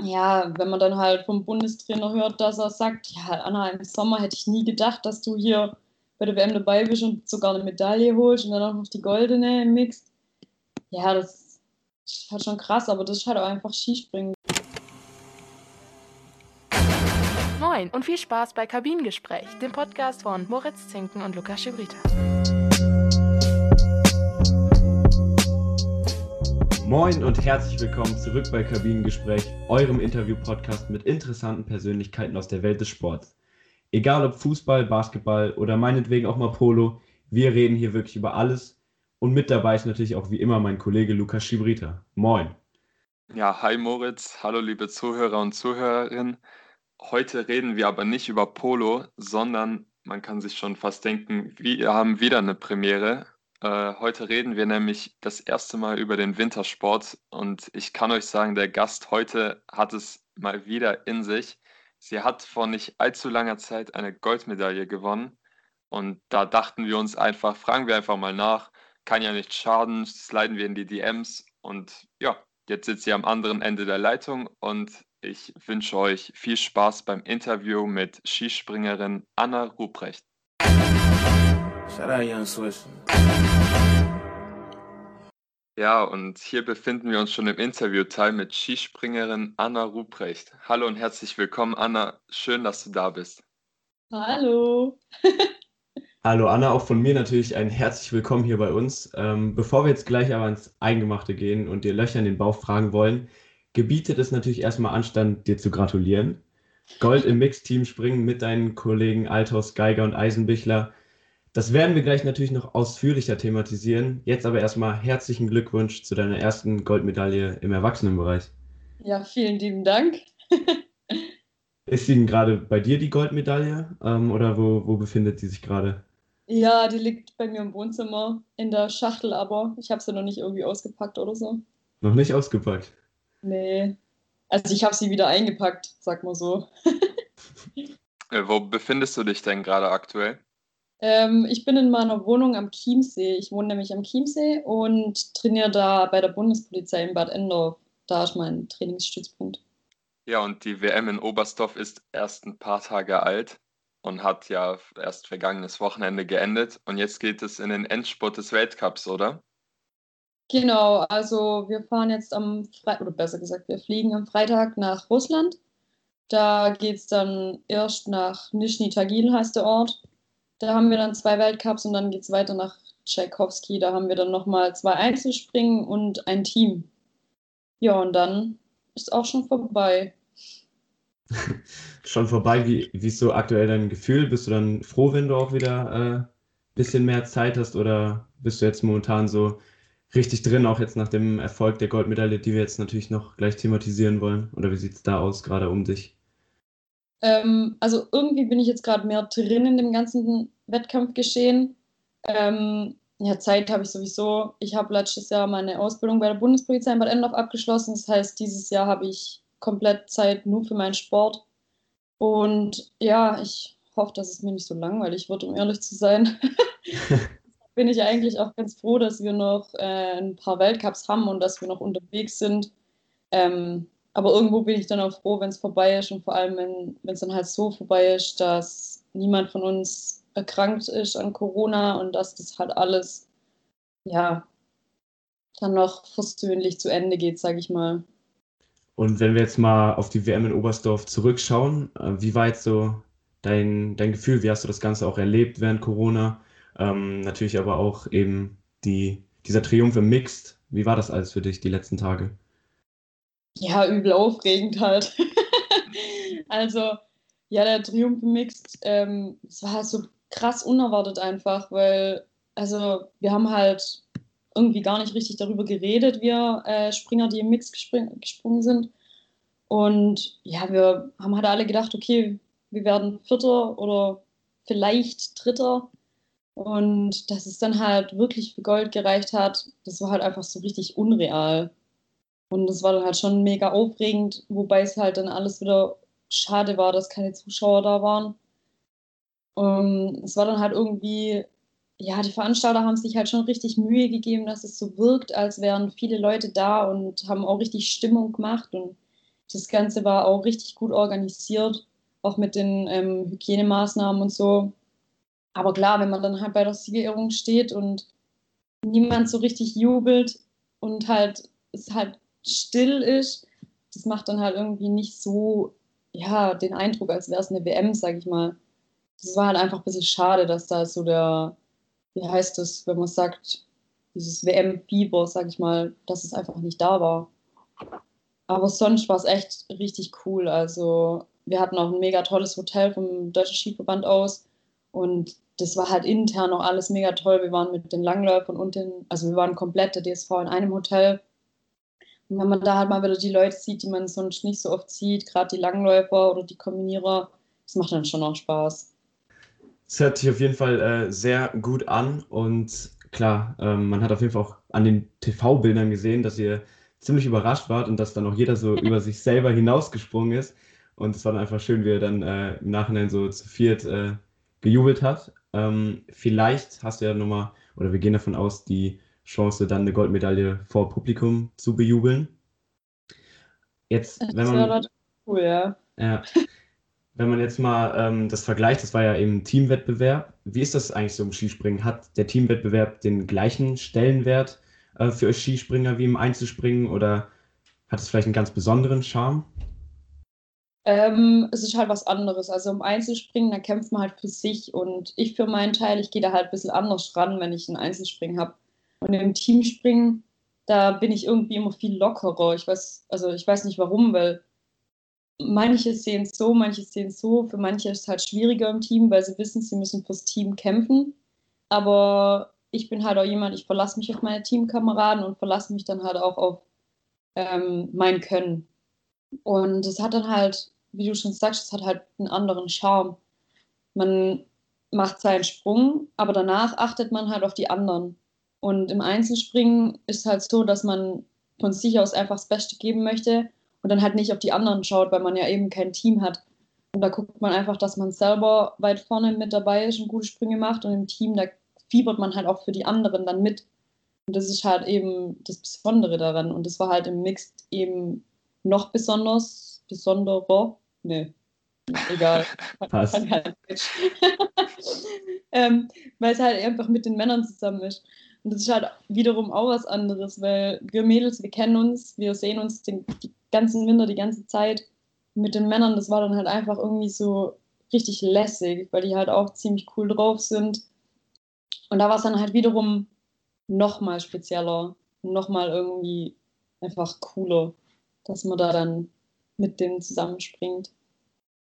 ja, wenn man dann halt vom Bundestrainer hört, dass er sagt, ja, Anna, im Sommer hätte ich nie gedacht, dass du hier bei der WM dabei bist und sogar eine Medaille holst und dann auch noch die goldene im Mix. Ja, das ist halt schon krass, aber das ist halt auch einfach Skispringen. Moin und viel Spaß bei Kabinengespräch, dem Podcast von Moritz Zinken und Lukas Schibrita. Moin und herzlich willkommen zurück bei Kabinengespräch, eurem Interview-Podcast mit interessanten Persönlichkeiten aus der Welt des Sports. Egal ob Fußball, Basketball oder meinetwegen auch mal Polo, wir reden hier wirklich über alles. Und mit dabei ist natürlich auch wie immer mein Kollege Lukas Schibrita. Moin. Ja, hi Moritz, hallo liebe Zuhörer und Zuhörerinnen. Heute reden wir aber nicht über Polo, sondern man kann sich schon fast denken, wir haben wieder eine Premiere. Äh, heute reden wir nämlich das erste Mal über den Wintersport und ich kann euch sagen, der Gast heute hat es mal wieder in sich. Sie hat vor nicht allzu langer Zeit eine Goldmedaille gewonnen und da dachten wir uns einfach, fragen wir einfach mal nach, kann ja nicht schaden, sliden wir in die DMs und ja, jetzt sitzt sie am anderen Ende der Leitung und ich wünsche euch viel Spaß beim Interview mit Skispringerin Anna Ruprecht. Shout out Young Swiss. Ja, und hier befinden wir uns schon im Interviewteil mit Skispringerin Anna Ruprecht. Hallo und herzlich willkommen, Anna. Schön, dass du da bist. Hallo. Hallo Anna, auch von mir natürlich ein herzlich willkommen hier bei uns. Ähm, bevor wir jetzt gleich aber ins Eingemachte gehen und dir Löcher in den Bauch fragen wollen, gebietet es natürlich erstmal Anstand, dir zu gratulieren. Gold im Mixteam springen mit deinen Kollegen Althaus, Geiger und Eisenbichler das werden wir gleich natürlich noch ausführlicher thematisieren. Jetzt aber erstmal herzlichen Glückwunsch zu deiner ersten Goldmedaille im Erwachsenenbereich. Ja, vielen lieben Dank. Ist sie denn gerade bei dir die Goldmedaille ähm, oder wo, wo befindet sie sich gerade? Ja, die liegt bei mir im Wohnzimmer in der Schachtel, aber ich habe sie noch nicht irgendwie ausgepackt oder so. Noch nicht ausgepackt? Nee. Also ich habe sie wieder eingepackt, sag mal so. Äh, wo befindest du dich denn gerade aktuell? Ähm, ich bin in meiner Wohnung am Chiemsee. Ich wohne nämlich am Chiemsee und trainiere da bei der Bundespolizei in Bad Endorf. Da ist mein Trainingsstützpunkt. Ja, und die WM in Oberstdorf ist erst ein paar Tage alt und hat ja erst vergangenes Wochenende geendet. Und jetzt geht es in den Endspurt des Weltcups, oder? Genau, also wir fahren jetzt am Freitag, oder besser gesagt, wir fliegen am Freitag nach Russland. Da geht es dann erst nach Nischni Tagil, heißt der Ort. Da haben wir dann zwei Weltcups und dann geht es weiter nach Tchaikovsky. Da haben wir dann nochmal zwei Einzelspringen und ein Team. Ja, und dann ist auch schon vorbei. schon vorbei. Wie, wie ist so aktuell dein Gefühl? Bist du dann froh, wenn du auch wieder ein äh, bisschen mehr Zeit hast oder bist du jetzt momentan so richtig drin, auch jetzt nach dem Erfolg der Goldmedaille, die wir jetzt natürlich noch gleich thematisieren wollen? Oder wie sieht es da aus, gerade um dich? Ähm, also irgendwie bin ich jetzt gerade mehr drin in dem ganzen Wettkampfgeschehen. Ähm, ja, Zeit habe ich sowieso. Ich habe letztes Jahr meine Ausbildung bei der Bundespolizei in Bad Endorf abgeschlossen. Das heißt, dieses Jahr habe ich komplett Zeit nur für meinen Sport. Und ja, ich hoffe, dass es mir nicht so langweilig wird, um ehrlich zu sein. bin ich eigentlich auch ganz froh, dass wir noch äh, ein paar Weltcups haben und dass wir noch unterwegs sind. Ähm, aber irgendwo bin ich dann auch froh, wenn es vorbei ist und vor allem, wenn es dann halt so vorbei ist, dass niemand von uns erkrankt ist an Corona und dass das halt alles, ja, dann noch versöhnlich zu Ende geht, sage ich mal. Und wenn wir jetzt mal auf die WM in Oberstdorf zurückschauen, äh, wie war jetzt so dein, dein Gefühl? Wie hast du das Ganze auch erlebt während Corona? Ähm, natürlich aber auch eben die, dieser Triumph im Mixed. Wie war das alles für dich die letzten Tage? Ja, übel aufregend halt. also, ja, der Triumph Mixed, ähm, es war so krass unerwartet einfach, weil, also, wir haben halt irgendwie gar nicht richtig darüber geredet, wir äh, Springer, die im Mix gesprungen sind. Und ja, wir haben halt alle gedacht, okay, wir werden Vierter oder vielleicht Dritter. Und dass es dann halt wirklich für Gold gereicht hat, das war halt einfach so richtig unreal. Und das war dann halt schon mega aufregend, wobei es halt dann alles wieder schade war, dass keine Zuschauer da waren. Ähm, es war dann halt irgendwie, ja, die Veranstalter haben sich halt schon richtig Mühe gegeben, dass es so wirkt, als wären viele Leute da und haben auch richtig Stimmung gemacht. Und das Ganze war auch richtig gut organisiert, auch mit den ähm, Hygienemaßnahmen und so. Aber klar, wenn man dann halt bei der Siegerehrung steht und niemand so richtig jubelt und halt es halt still ist, das macht dann halt irgendwie nicht so, ja, den Eindruck, als wäre es eine WM, sag ich mal. Das war halt einfach ein bisschen schade, dass da so der, wie heißt das, wenn man sagt, dieses WM-Fieber, sag ich mal, dass es einfach nicht da war. Aber sonst war es echt richtig cool. Also wir hatten auch ein mega tolles Hotel vom Deutschen Skiverband aus und das war halt intern auch alles mega toll. Wir waren mit den Langläufern und den, also wir waren komplett der DSV in einem Hotel. Und wenn man da halt mal wieder die Leute sieht, die man sonst nicht so oft sieht, gerade die Langläufer oder die Kombinierer, das macht dann schon auch Spaß. Es hört sich auf jeden Fall äh, sehr gut an und klar, ähm, man hat auf jeden Fall auch an den TV-Bildern gesehen, dass ihr ziemlich überrascht wart und dass dann auch jeder so über sich selber hinausgesprungen ist. Und es war dann einfach schön, wie er dann äh, im Nachhinein so zu viert äh, gejubelt hat. Ähm, vielleicht hast du ja nochmal, oder wir gehen davon aus, die Chance, dann eine Goldmedaille vor Publikum zu bejubeln. Jetzt, wenn man. Das cool, ja. ja. Wenn man jetzt mal ähm, das vergleicht, das war ja eben Teamwettbewerb. Wie ist das eigentlich so im Skispringen? Hat der Teamwettbewerb den gleichen Stellenwert äh, für euch Skispringer wie im Einzelspringen oder hat es vielleicht einen ganz besonderen Charme? Ähm, es ist halt was anderes. Also im Einzelspringen, da kämpft man halt für sich und ich für meinen Teil, ich gehe da halt ein bisschen anders ran, wenn ich ein Einzelspringen habe. Und im Teamspringen, da bin ich irgendwie immer viel lockerer. Ich weiß, also ich weiß nicht warum, weil manche sehen es so, manche sehen es so. Für manche ist es halt schwieriger im Team, weil sie wissen, sie müssen fürs Team kämpfen. Aber ich bin halt auch jemand, ich verlasse mich auf meine Teamkameraden und verlasse mich dann halt auch auf ähm, mein Können. Und es hat dann halt, wie du schon sagst, es hat halt einen anderen Charme. Man macht seinen Sprung, aber danach achtet man halt auf die anderen. Und im Einzelspringen ist halt so, dass man von sich aus einfach das Beste geben möchte und dann halt nicht auf die anderen schaut, weil man ja eben kein Team hat. Und da guckt man einfach, dass man selber weit vorne mit dabei ist und gute Sprünge macht und im Team, da fiebert man halt auch für die anderen dann mit. Und das ist halt eben das Besondere daran. Und das war halt im Mixed eben noch besonders, besonderer. Nee, egal. Passt. Ähm, weil es halt einfach mit den Männern zusammen ist. Und das ist halt wiederum auch was anderes, weil wir Mädels, wir kennen uns, wir sehen uns den die ganzen Winter, die ganze Zeit. mit den Männern, das war dann halt einfach irgendwie so richtig lässig, weil die halt auch ziemlich cool drauf sind und da war es dann halt wiederum nochmal spezieller, nochmal irgendwie einfach cooler, dass man da dann mit denen zusammenspringt.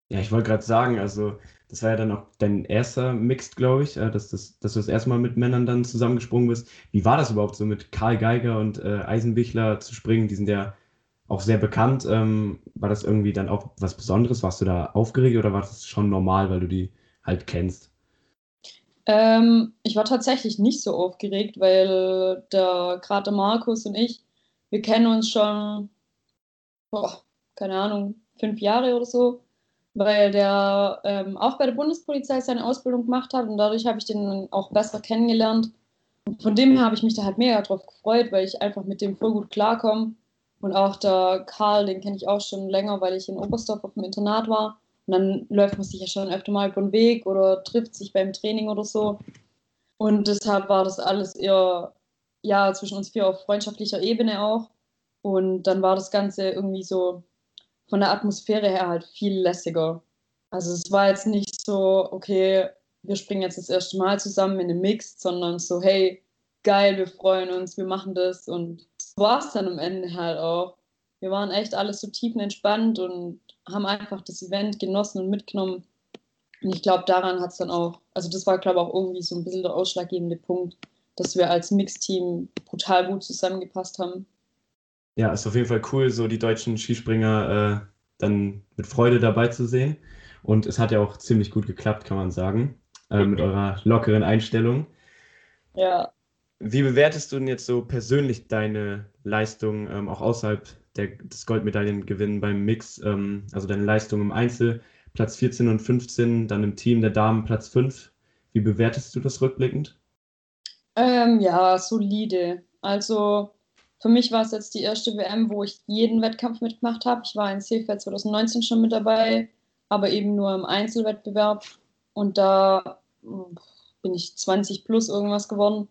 Ja, ich wollte gerade sagen, also das war ja dann auch dein erster Mixed, glaube ich, äh, dass, das, dass du das erste Mal mit Männern dann zusammengesprungen bist. Wie war das überhaupt so mit Karl Geiger und äh, Eisenbichler zu springen? Die sind ja auch sehr bekannt. Ähm, war das irgendwie dann auch was Besonderes? Warst du da aufgeregt oder war das schon normal, weil du die halt kennst? Ähm, ich war tatsächlich nicht so aufgeregt, weil der gerade Markus und ich, wir kennen uns schon, boah, keine Ahnung, fünf Jahre oder so, weil der ähm, auch bei der Bundespolizei seine Ausbildung gemacht hat und dadurch habe ich den auch besser kennengelernt. Und von dem her habe ich mich da halt mega drauf gefreut, weil ich einfach mit dem voll gut klarkomme. Und auch der Karl, den kenne ich auch schon länger, weil ich in Oberstdorf auf dem Internat war. Und dann läuft man sich ja schon öfter mal über den Weg oder trifft sich beim Training oder so. Und deshalb war das alles eher, ja, zwischen uns vier auf freundschaftlicher Ebene auch. Und dann war das Ganze irgendwie so von der Atmosphäre her halt viel lässiger. Also es war jetzt nicht so, okay, wir springen jetzt das erste Mal zusammen in einem Mix, sondern so, hey, geil, wir freuen uns, wir machen das. Und so war es dann am Ende halt auch. Wir waren echt alles so tiefenentspannt und haben einfach das Event genossen und mitgenommen. Und ich glaube, daran hat es dann auch, also das war, glaube ich, auch irgendwie so ein bisschen der ausschlaggebende Punkt, dass wir als Mixteam brutal gut zusammengepasst haben. Ja, ist auf jeden Fall cool, so die deutschen Skispringer äh, dann mit Freude dabei zu sehen. Und es hat ja auch ziemlich gut geklappt, kann man sagen, äh, mit eurer lockeren Einstellung. Ja. Wie bewertest du denn jetzt so persönlich deine Leistung, ähm, auch außerhalb der, des Goldmedaillengewinn beim Mix, ähm, also deine Leistung im Einzel, Platz 14 und 15, dann im Team der Damen Platz 5. Wie bewertest du das rückblickend? Ähm, ja, solide. Also für mich war es jetzt die erste WM, wo ich jeden Wettkampf mitgemacht habe. Ich war in Seefeld 2019 schon mit dabei, aber eben nur im Einzelwettbewerb. Und da bin ich 20 plus irgendwas geworden.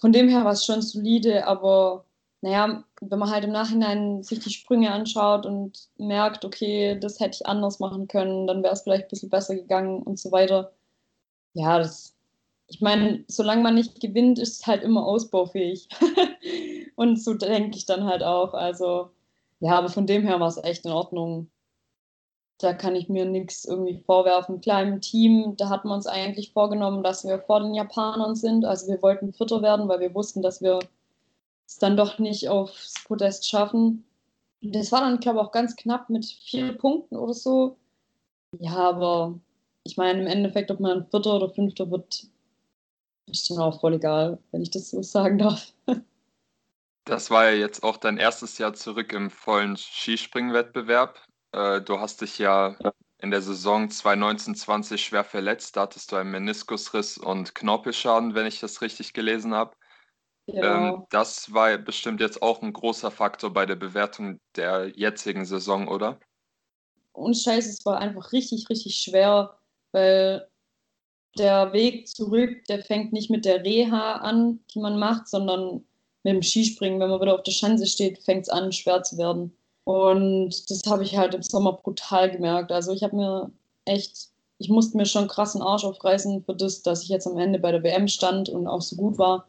Von dem her war es schon solide, aber naja, wenn man halt im Nachhinein sich die Sprünge anschaut und merkt, okay, das hätte ich anders machen können, dann wäre es vielleicht ein bisschen besser gegangen und so weiter. Ja, das, ich meine, solange man nicht gewinnt, ist es halt immer ausbaufähig. und so denke ich dann halt auch. Also, ja, aber von dem her war es echt in Ordnung. Da kann ich mir nichts irgendwie vorwerfen. Klar, im Team, da hatten wir uns eigentlich vorgenommen, dass wir vor den Japanern sind. Also wir wollten Vierter werden, weil wir wussten, dass wir es dann doch nicht aufs Podest schaffen. Das war dann, glaube ich, auch ganz knapp mit vier Punkten oder so. Ja, aber ich meine, im Endeffekt, ob man Vierter oder Fünfter wird, ist dann auch voll egal, wenn ich das so sagen darf. Das war ja jetzt auch dein erstes Jahr zurück im vollen Skispringwettbewerb. Äh, du hast dich ja in der Saison 2019-20 schwer verletzt. Da hattest du einen Meniskusriss und Knorpelschaden, wenn ich das richtig gelesen habe. Genau. Ähm, das war bestimmt jetzt auch ein großer Faktor bei der Bewertung der jetzigen Saison, oder? Und scheiße, es war einfach richtig, richtig schwer, weil der Weg zurück, der fängt nicht mit der Reha an, die man macht, sondern mit dem Skispringen. Wenn man wieder auf der Schanze steht, fängt es an, schwer zu werden. Und das habe ich halt im Sommer brutal gemerkt. Also ich habe mir echt, ich musste mir schon krassen Arsch aufreißen für das, dass ich jetzt am Ende bei der WM stand und auch so gut war.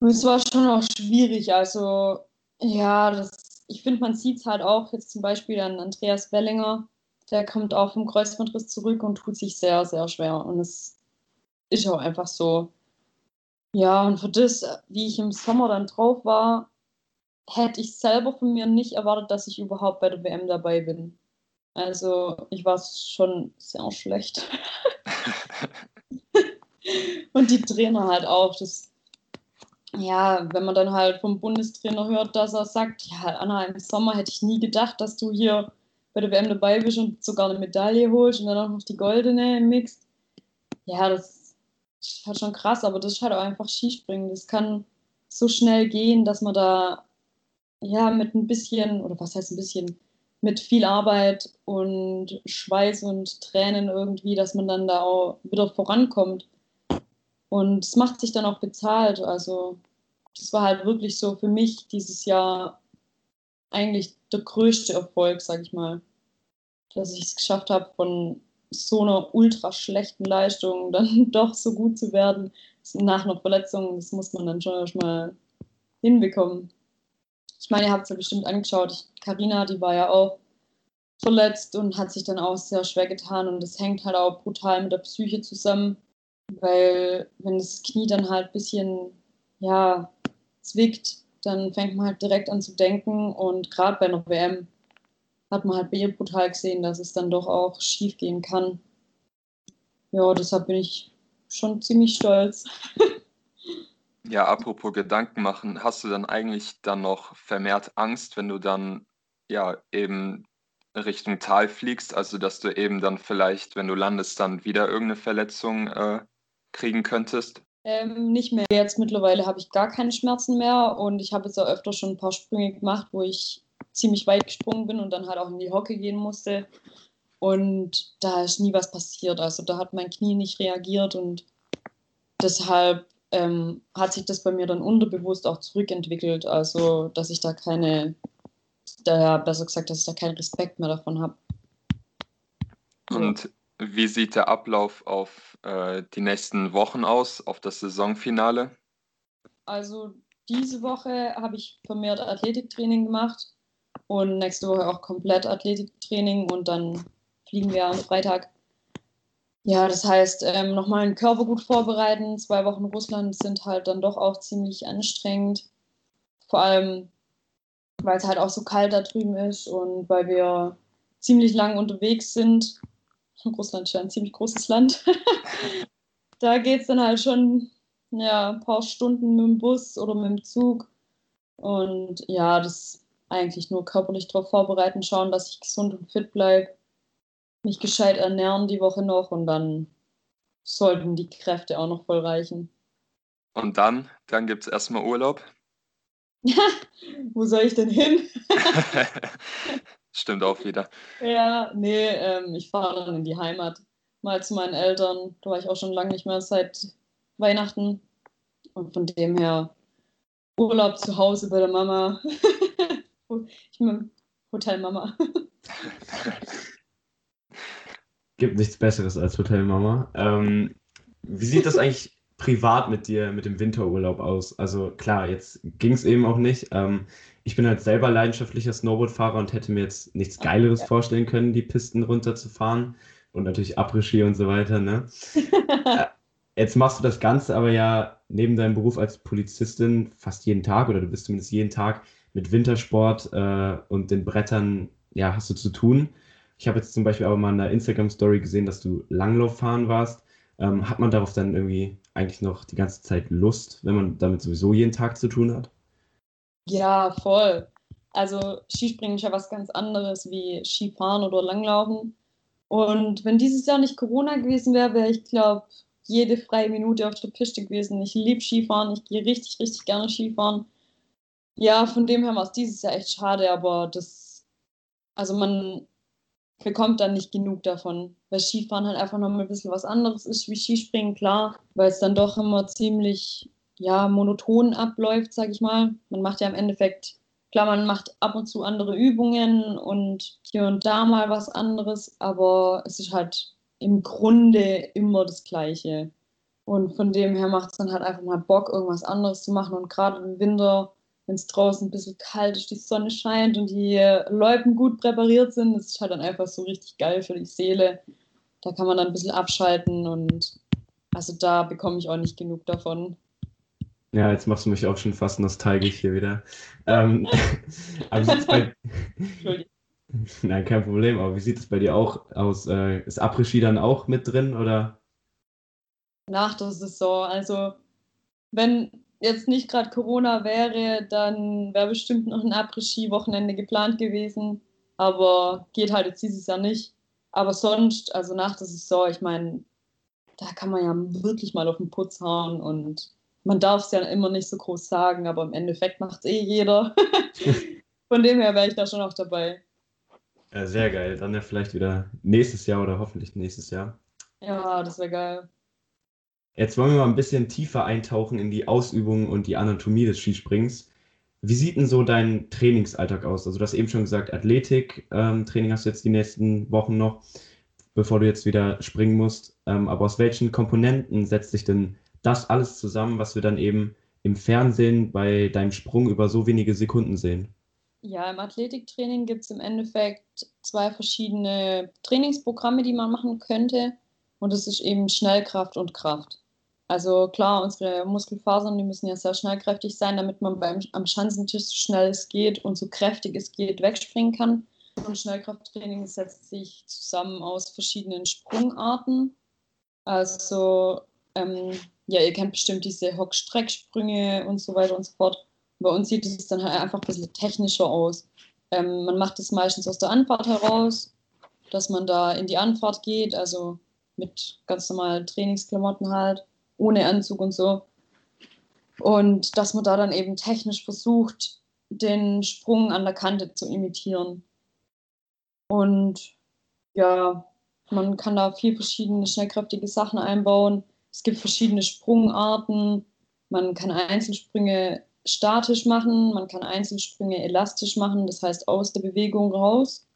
Und es war schon auch schwierig. Also, ja, das, ich finde, man sieht es halt auch jetzt zum Beispiel an Andreas Wellinger. Der kommt auch vom Kreuzbandriss zurück und tut sich sehr, sehr schwer. Und es ist auch einfach so. Ja, und für das, wie ich im Sommer dann drauf war, hätte ich selber von mir nicht erwartet, dass ich überhaupt bei der WM dabei bin. Also ich war schon sehr schlecht. und die Trainer halt auch. Das ja, wenn man dann halt vom Bundestrainer hört, dass er sagt, ja, Anna, im Sommer hätte ich nie gedacht, dass du hier bei der WM dabei bist und sogar eine Medaille holst und dann auch noch die goldene im Mix. Ja, das ist halt schon krass, aber das ist halt auch einfach Skispringen. Das kann so schnell gehen, dass man da ja mit ein bisschen, oder was heißt ein bisschen, mit viel Arbeit und Schweiß und Tränen irgendwie, dass man dann da auch wieder vorankommt. Und es macht sich dann auch bezahlt. Also das war halt wirklich so für mich dieses Jahr eigentlich der größte Erfolg, sag ich mal. Dass ich es geschafft habe, von so einer ultra schlechten Leistung dann doch so gut zu werden. Nach einer Verletzung, das muss man dann schon erstmal hinbekommen. Ich meine, ihr habt es ja bestimmt angeschaut. Karina, die war ja auch verletzt und hat sich dann auch sehr schwer getan. Und das hängt halt auch brutal mit der Psyche zusammen. Weil wenn das Knie dann halt ein bisschen, ja, zwickt, dann fängt man halt direkt an zu denken. Und gerade bei einer WM hat man halt bei ihr brutal gesehen, dass es dann doch auch schief gehen kann. Ja, deshalb bin ich schon ziemlich stolz. Ja, apropos Gedanken machen, hast du dann eigentlich dann noch vermehrt Angst, wenn du dann ja eben Richtung Tal fliegst, also dass du eben dann vielleicht, wenn du landest, dann wieder irgendeine Verletzung äh, kriegen könntest? Ähm, nicht mehr. Jetzt mittlerweile habe ich gar keine Schmerzen mehr und ich habe jetzt auch öfter schon ein paar Sprünge gemacht, wo ich ziemlich weit gesprungen bin und dann halt auch in die Hocke gehen musste. Und da ist nie was passiert. Also da hat mein Knie nicht reagiert und deshalb ähm, hat sich das bei mir dann unterbewusst auch zurückentwickelt. Also dass ich da keine, daher besser gesagt, dass ich da keinen Respekt mehr davon habe. Und wie sieht der Ablauf auf äh, die nächsten Wochen aus, auf das Saisonfinale? Also diese Woche habe ich vermehrt Athletiktraining gemacht und nächste Woche auch komplett Athletiktraining und dann fliegen wir am Freitag. Ja, das heißt, ähm, nochmal den Körper gut vorbereiten. Zwei Wochen Russland sind halt dann doch auch ziemlich anstrengend. Vor allem, weil es halt auch so kalt da drüben ist und weil wir ziemlich lang unterwegs sind Russland ist ja ein ziemlich großes Land. da geht es dann halt schon ja, ein paar Stunden mit dem Bus oder mit dem Zug. Und ja, das eigentlich nur körperlich darauf vorbereiten, schauen, dass ich gesund und fit bleibe, mich gescheit ernähren die Woche noch und dann sollten die Kräfte auch noch voll reichen. Und dann, dann gibt es erstmal Urlaub? Wo soll ich denn hin? Stimmt auch wieder. Ja, nee, ähm, ich fahre dann in die Heimat. Mal zu meinen Eltern. Da war ich auch schon lange nicht mehr seit Weihnachten. Und von dem her Urlaub zu Hause bei der Mama. ich bin Hotelmama. Gibt nichts Besseres als Hotelmama. Ähm, wie sieht das eigentlich privat mit dir, mit dem Winterurlaub aus? Also klar, jetzt ging es eben auch nicht. Ähm, ich bin halt selber leidenschaftlicher Snowboardfahrer und hätte mir jetzt nichts Geileres ja. vorstellen können, die Pisten runterzufahren und natürlich Après-Ski und so weiter. Ne? Äh, jetzt machst du das Ganze aber ja neben deinem Beruf als Polizistin fast jeden Tag oder du bist zumindest jeden Tag mit Wintersport äh, und den Brettern, ja, hast du zu tun. Ich habe jetzt zum Beispiel aber mal in der Instagram-Story gesehen, dass du Langlauf fahren warst. Ähm, hat man darauf dann irgendwie eigentlich noch die ganze Zeit Lust, wenn man damit sowieso jeden Tag zu tun hat? Ja, voll. Also Skispringen ist ja was ganz anderes wie Skifahren oder Langlaufen. Und wenn dieses Jahr nicht Corona gewesen wäre, wäre ich, glaube jede freie Minute auf der Piste gewesen. Ich liebe Skifahren, ich gehe richtig, richtig gerne Skifahren. Ja, von dem her war es dieses Jahr echt schade, aber das, also man bekommt dann nicht genug davon, weil Skifahren halt einfach noch mal ein bisschen was anderes ist wie Skispringen, klar, weil es dann doch immer ziemlich, ja, monoton abläuft, sag ich mal. Man macht ja im Endeffekt, klar, man macht ab und zu andere Übungen und hier und da mal was anderes, aber es ist halt im Grunde immer das Gleiche. Und von dem her macht es dann halt einfach mal Bock, irgendwas anderes zu machen. Und gerade im Winter wenn es draußen ein bisschen kalt ist, die Sonne scheint und die Läupen gut präpariert sind, das ist halt dann einfach so richtig geil für die Seele. Da kann man dann ein bisschen abschalten und also da bekomme ich auch nicht genug davon. Ja, jetzt machst du mich auch schon fast nostalgisch hier wieder. Ähm, aber sieht's bei... Entschuldigung. Nein, kein Problem. Aber wie sieht es bei dir auch aus? Äh, ist Après-Ski dann auch mit drin oder? Nach der Saison. Also, wenn jetzt nicht gerade Corona wäre, dann wäre bestimmt noch ein Après-Ski-Wochenende geplant gewesen. Aber geht halt jetzt dieses Jahr nicht. Aber sonst, also nach der Saison, ich meine, da kann man ja wirklich mal auf den Putz hauen und man darf es ja immer nicht so groß sagen, aber im Endeffekt macht es eh jeder. Von dem her wäre ich da schon auch dabei. Ja, sehr geil. Dann ja vielleicht wieder nächstes Jahr oder hoffentlich nächstes Jahr. Ja, das wäre geil. Jetzt wollen wir mal ein bisschen tiefer eintauchen in die Ausübung und die Anatomie des Skisprings. Wie sieht denn so dein Trainingsalltag aus? Also du hast eben schon gesagt, Athletik-Training ähm, hast du jetzt die nächsten Wochen noch, bevor du jetzt wieder springen musst. Ähm, aber aus welchen Komponenten setzt sich denn das alles zusammen, was wir dann eben im Fernsehen bei deinem Sprung über so wenige Sekunden sehen? Ja, im Athletiktraining gibt es im Endeffekt zwei verschiedene Trainingsprogramme, die man machen könnte. Und das ist eben Schnellkraft und Kraft. Also klar, unsere Muskelfasern, die müssen ja sehr schnellkräftig sein, damit man beim, am Schanzentisch so schnell es geht und so kräftig es geht wegspringen kann. Und Schnellkrafttraining setzt sich zusammen aus verschiedenen Sprungarten. Also ähm, ja, ihr kennt bestimmt diese Hock-Strecksprünge und so weiter und so fort. Bei uns sieht es dann halt einfach ein bisschen technischer aus. Ähm, man macht es meistens aus der Anfahrt heraus, dass man da in die Anfahrt geht, also mit ganz normalen Trainingsklamotten halt ohne Anzug und so. Und dass man da dann eben technisch versucht, den Sprung an der Kante zu imitieren. Und ja, man kann da vier verschiedene schnellkräftige Sachen einbauen. Es gibt verschiedene Sprungarten. Man kann Einzelsprünge statisch machen, man kann Einzelsprünge elastisch machen, das heißt aus der Bewegung raus.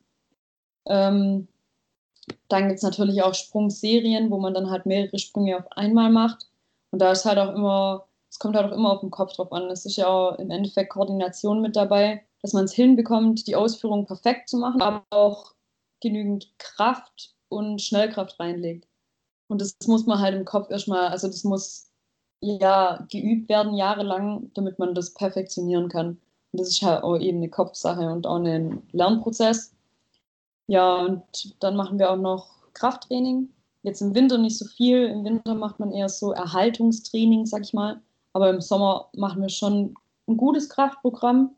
Ähm, dann gibt es natürlich auch Sprungserien, wo man dann halt mehrere Sprünge auf einmal macht. Und da ist halt auch immer, es kommt halt auch immer auf den Kopf drauf an. Es ist ja auch im Endeffekt Koordination mit dabei, dass man es hinbekommt, die Ausführung perfekt zu machen, aber auch genügend Kraft und Schnellkraft reinlegt. Und das muss man halt im Kopf erstmal, also das muss ja geübt werden, jahrelang, damit man das perfektionieren kann. Und das ist halt auch eben eine Kopfsache und auch ein Lernprozess. Ja, und dann machen wir auch noch Krafttraining. Jetzt im Winter nicht so viel. Im Winter macht man eher so Erhaltungstraining, sag ich mal. Aber im Sommer machen wir schon ein gutes Kraftprogramm.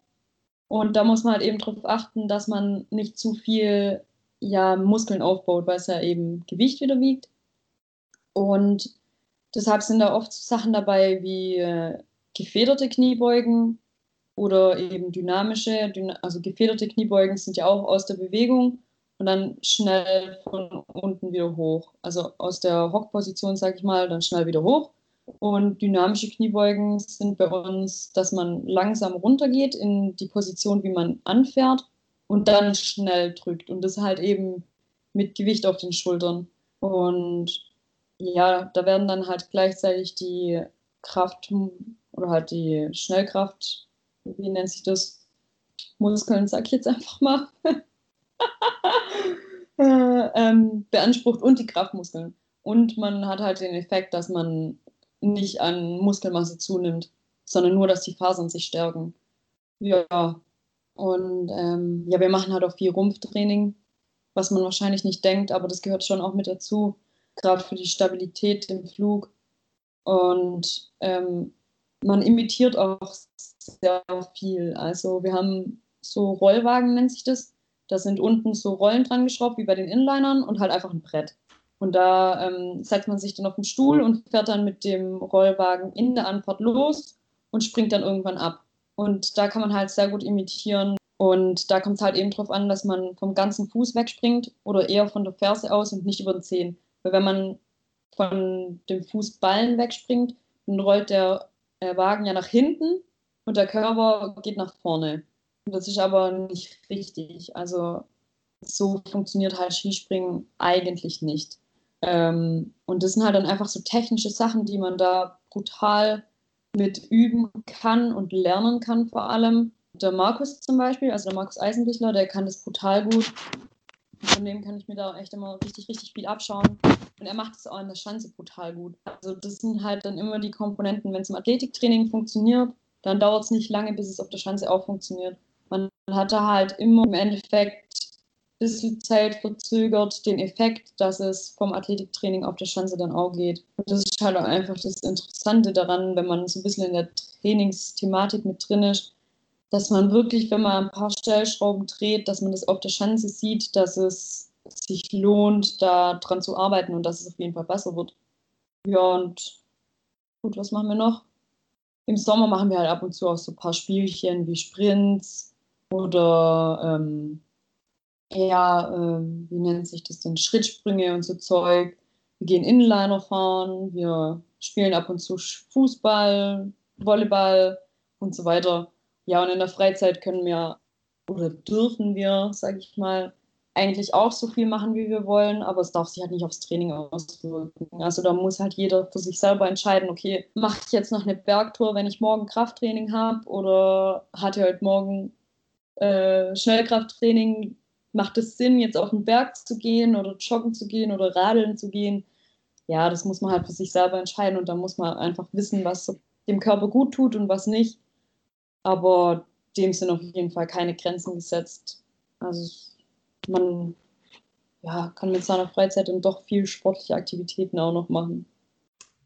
Und da muss man halt eben darauf achten, dass man nicht zu viel ja, Muskeln aufbaut, weil es ja eben Gewicht wieder wiegt. Und deshalb sind da oft Sachen dabei wie äh, gefederte Kniebeugen, oder eben dynamische, also gefederte Kniebeugen sind ja auch aus der Bewegung und dann schnell von unten wieder hoch. Also aus der Hockposition, sage ich mal, dann schnell wieder hoch. Und dynamische Kniebeugen sind bei uns, dass man langsam runtergeht in die Position, wie man anfährt und dann schnell drückt. Und das halt eben mit Gewicht auf den Schultern. Und ja, da werden dann halt gleichzeitig die Kraft oder halt die Schnellkraft, wie nennt sich das? Muskeln, sag ich jetzt einfach mal, ähm, beansprucht und die Kraftmuskeln. Und man hat halt den Effekt, dass man nicht an Muskelmasse zunimmt, sondern nur, dass die Fasern sich stärken. Ja, und ähm, ja, wir machen halt auch viel Rumpftraining, was man wahrscheinlich nicht denkt, aber das gehört schon auch mit dazu, gerade für die Stabilität im Flug. Und ähm, man imitiert auch sehr viel. Also wir haben so Rollwagen, nennt sich das. Da sind unten so Rollen dran geschraubt, wie bei den Inlinern, und halt einfach ein Brett. Und da ähm, setzt man sich dann auf den Stuhl und fährt dann mit dem Rollwagen in der Anfahrt los und springt dann irgendwann ab. Und da kann man halt sehr gut imitieren. Und da kommt es halt eben darauf an, dass man vom ganzen Fuß wegspringt oder eher von der Ferse aus und nicht über den Zehen. Weil wenn man von dem Fußballen wegspringt, dann rollt der äh, Wagen ja nach hinten und der Körper geht nach vorne. Das ist aber nicht richtig. Also so funktioniert halt Skispringen eigentlich nicht. Ähm, und das sind halt dann einfach so technische Sachen, die man da brutal mit üben kann und lernen kann vor allem. Der Markus zum Beispiel, also der Markus Eisenbichler, der kann das brutal gut. Von dem kann ich mir da echt immer richtig, richtig viel abschauen. Und er macht es auch in der Schanze brutal gut. Also das sind halt dann immer die Komponenten. Wenn es im Athletiktraining funktioniert, dann dauert es nicht lange, bis es auf der Schanze auch funktioniert. Man hat da halt immer im Endeffekt bisschen Zeit verzögert den Effekt, dass es vom Athletiktraining auf der Schanze dann auch geht. Und das ist halt auch einfach das Interessante daran, wenn man so ein bisschen in der Trainingsthematik mit drin ist, dass man wirklich, wenn man ein paar Stellschrauben dreht, dass man das auf der Schanze sieht, dass es sich lohnt, da dran zu arbeiten und dass es auf jeden Fall besser wird. Ja, und gut, was machen wir noch? Im Sommer machen wir halt ab und zu auch so ein paar Spielchen wie Sprints oder ähm, eher, äh, wie nennt sich das denn, Schrittsprünge und so Zeug. Wir gehen Inliner fahren, wir spielen ab und zu Fußball, Volleyball und so weiter. Ja, und in der Freizeit können wir oder dürfen wir, sage ich mal, eigentlich auch so viel machen, wie wir wollen, aber es darf sich halt nicht aufs Training auswirken. Also da muss halt jeder für sich selber entscheiden, okay, mache ich jetzt noch eine Bergtour, wenn ich morgen Krafttraining habe oder hatte heute Morgen äh, Schnellkrafttraining, macht es Sinn, jetzt auf den Berg zu gehen oder joggen zu gehen oder radeln zu gehen? Ja, das muss man halt für sich selber entscheiden und da muss man einfach wissen, was dem Körper gut tut und was nicht. Aber dem sind auf jeden Fall keine Grenzen gesetzt. Also man ja, kann mit seiner Freizeit dann doch viel sportliche Aktivitäten auch noch machen.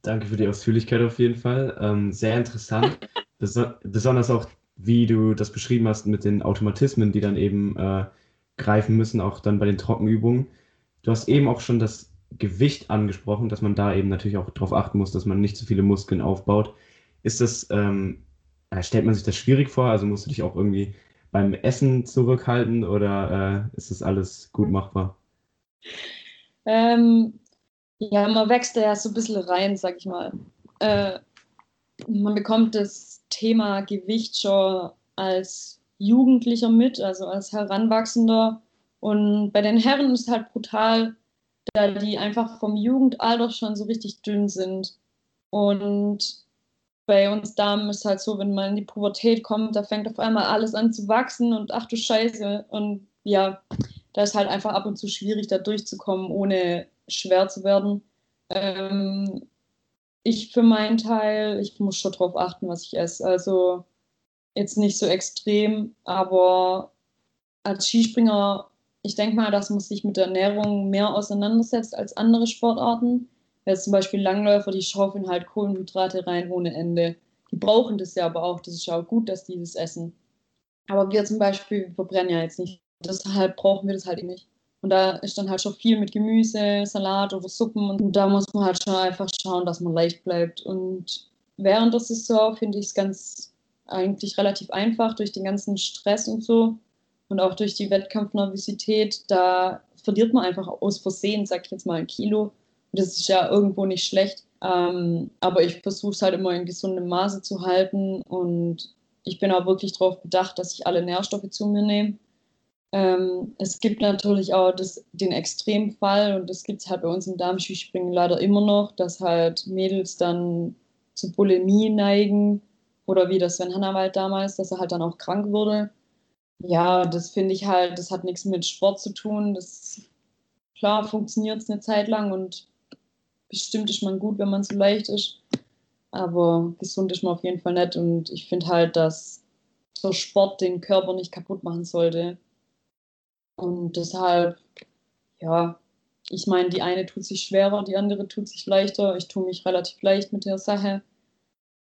Danke für die Ausführlichkeit auf jeden Fall. Ähm, sehr interessant. besonders auch, wie du das beschrieben hast mit den Automatismen, die dann eben äh, greifen müssen, auch dann bei den Trockenübungen. Du hast eben auch schon das Gewicht angesprochen, dass man da eben natürlich auch darauf achten muss, dass man nicht zu viele Muskeln aufbaut. Ist das, ähm, stellt man sich das schwierig vor? Also musst du dich auch irgendwie beim Essen zurückhalten oder äh, ist das alles gut machbar? Ähm, ja, man wächst da ja so ein bisschen rein, sag ich mal. Äh, man bekommt das Thema Gewicht schon als Jugendlicher mit, also als Heranwachsender. Und bei den Herren ist halt brutal, da die einfach vom Jugendalter schon so richtig dünn sind. Und bei uns Damen ist halt so, wenn man in die Pubertät kommt, da fängt auf einmal alles an zu wachsen und ach du Scheiße. Und ja, da ist halt einfach ab und zu schwierig, da durchzukommen, ohne schwer zu werden. Ähm, ich für meinen Teil, ich muss schon drauf achten, was ich esse. Also jetzt nicht so extrem, aber als Skispringer, ich denke mal, dass man sich mit der Ernährung mehr auseinandersetzt als andere Sportarten. Jetzt zum Beispiel Langläufer, die schaufeln halt Kohlenhydrate rein ohne Ende. Die brauchen das ja aber auch. Das ist ja auch gut, dass die das essen. Aber wir zum Beispiel verbrennen ja jetzt nicht. Deshalb brauchen wir das halt nicht. Und da ist dann halt schon viel mit Gemüse, Salat oder Suppen. Und da muss man halt schon einfach schauen, dass man leicht bleibt. Und während der Saison finde ich es ganz eigentlich relativ einfach durch den ganzen Stress und so und auch durch die Wettkampfnervosität. Da verliert man einfach aus Versehen, sag ich jetzt mal, ein Kilo. Und das ist ja irgendwo nicht schlecht. Ähm, aber ich versuche es halt immer in gesundem Maße zu halten und ich bin auch wirklich darauf bedacht, dass ich alle Nährstoffe zu mir nehme. Ähm, es gibt natürlich auch das, den Extremfall und das gibt es halt bei uns im Darmskispringen leider immer noch, dass halt Mädels dann zu Bulimie neigen oder wie das Sven Hannawald damals, dass er halt dann auch krank wurde. Ja, das finde ich halt, das hat nichts mit Sport zu tun. Das klar funktioniert es eine Zeit lang und bestimmt ist man gut, wenn man so leicht ist. Aber gesund ist man auf jeden Fall nicht. Und ich finde halt, dass der Sport den Körper nicht kaputt machen sollte. Und deshalb, ja, ich meine, die eine tut sich schwerer, die andere tut sich leichter. Ich tue mich relativ leicht mit der Sache.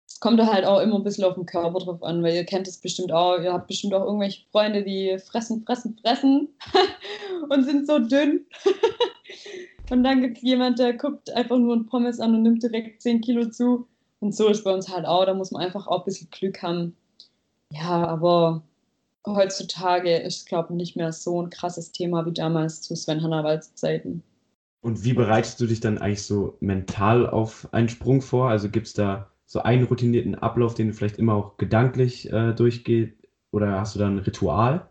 Es kommt halt auch immer ein bisschen auf den Körper drauf an, weil ihr kennt es bestimmt auch. Ihr habt bestimmt auch irgendwelche Freunde, die fressen, fressen, fressen und sind so dünn. und dann gibt es jemand, der guckt einfach nur ein Pommes an und nimmt direkt 10 Kilo zu. Und so ist bei uns halt auch. Da muss man einfach auch ein bisschen Glück haben. Ja, aber heutzutage ist, glaube ich, nicht mehr so ein krasses Thema wie damals zu Sven Hannawalds Zeiten. Und wie bereitest du dich dann eigentlich so mental auf einen Sprung vor? Also gibt es da so einen routinierten Ablauf, den du vielleicht immer auch gedanklich äh, durchgehst? Oder hast du da ein Ritual?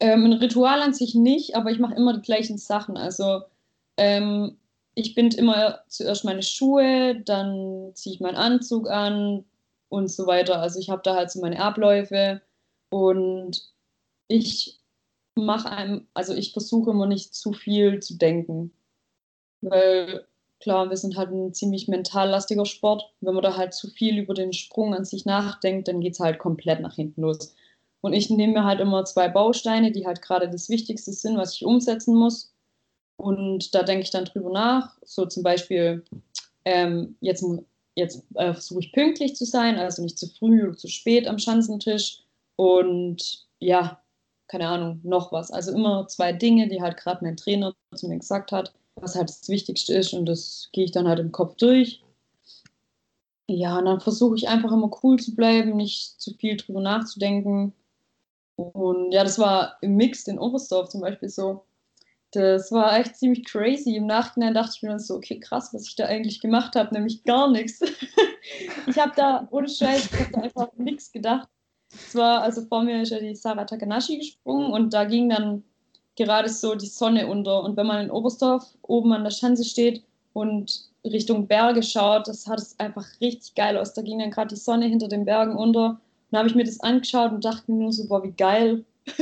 Ähm, ein Ritual an sich nicht, aber ich mache immer die gleichen Sachen. Also ähm, ich binde immer zuerst meine Schuhe, dann ziehe ich meinen Anzug an und so weiter. Also ich habe da halt so meine Abläufe und ich mache einem, also ich versuche immer nicht zu viel zu denken. Weil klar, wir sind halt ein ziemlich mental lastiger Sport. Wenn man da halt zu viel über den Sprung an sich nachdenkt, dann geht es halt komplett nach hinten los. Und ich nehme mir halt immer zwei Bausteine, die halt gerade das Wichtigste sind, was ich umsetzen muss. Und da denke ich dann drüber nach. So zum Beispiel, ähm, jetzt, jetzt äh, versuche ich pünktlich zu sein, also nicht zu früh oder zu spät am Schanzentisch. Und ja, keine Ahnung, noch was. Also immer zwei Dinge, die halt gerade mein Trainer zu mir gesagt hat, was halt das Wichtigste ist. Und das gehe ich dann halt im Kopf durch. Ja, und dann versuche ich einfach immer cool zu bleiben, nicht zu viel drüber nachzudenken. Und ja, das war im Mix in Oberstdorf zum Beispiel so. Das war echt ziemlich crazy. Im Nachhinein dachte ich mir dann so, okay, krass, was ich da eigentlich gemacht habe, nämlich gar nichts. ich habe da, ohne Scheiß, ich da einfach nichts gedacht. Es war, also vor mir ist ja die Sarah Takanashi gesprungen und da ging dann gerade so die Sonne unter. Und wenn man in Oberstdorf oben an der Schanze steht und Richtung Berge schaut, das hat es einfach richtig geil aus. Da ging dann gerade die Sonne hinter den Bergen unter. Und dann habe ich mir das angeschaut und dachte mir nur so, boah, wie geil.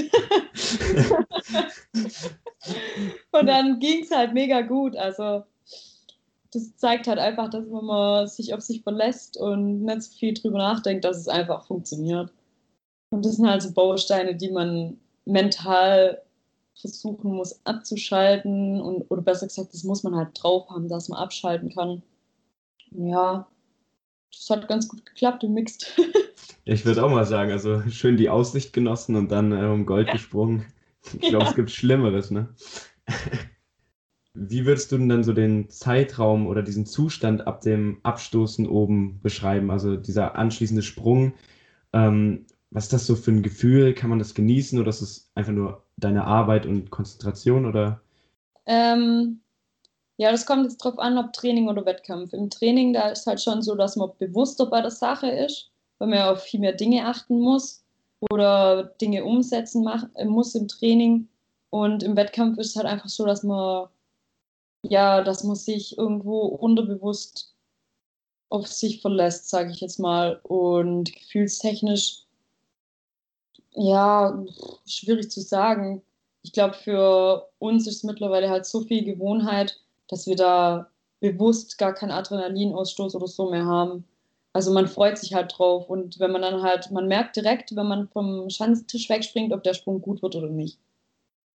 und dann ging es halt mega gut. Also das zeigt halt einfach, dass wenn man sich auf sich verlässt und nicht so viel drüber nachdenkt, dass es einfach funktioniert. Und das sind halt so Bausteine, die man mental versuchen muss abzuschalten und oder besser gesagt, das muss man halt drauf haben, dass man abschalten kann. Ja, das hat ganz gut geklappt im Mixed. ich würde auch mal sagen, also schön die Aussicht genossen und dann äh, um Gold ja. gesprungen. Ich glaube, ja. es gibt Schlimmeres, ne? Wie würdest du denn dann so den Zeitraum oder diesen Zustand ab dem Abstoßen oben beschreiben? Also dieser anschließende Sprung. Ähm, was ist das so für ein Gefühl? Kann man das genießen oder ist es einfach nur deine Arbeit und Konzentration oder? Ähm, ja, das kommt jetzt drauf an, ob Training oder Wettkampf. Im Training, da ist halt schon so, dass man bewusster bei der Sache ist, weil man auf viel mehr Dinge achten muss oder Dinge umsetzen mach, muss im Training. Und im Wettkampf ist es halt einfach so, dass man ja, dass man sich irgendwo unterbewusst auf sich verlässt, sage ich jetzt mal. Und gefühlstechnisch ja, schwierig zu sagen. Ich glaube, für uns ist es mittlerweile halt so viel Gewohnheit, dass wir da bewusst gar keinen Adrenalinausstoß oder so mehr haben. Also man freut sich halt drauf und wenn man dann halt, man merkt direkt, wenn man vom Schanztisch wegspringt, ob der Sprung gut wird oder nicht.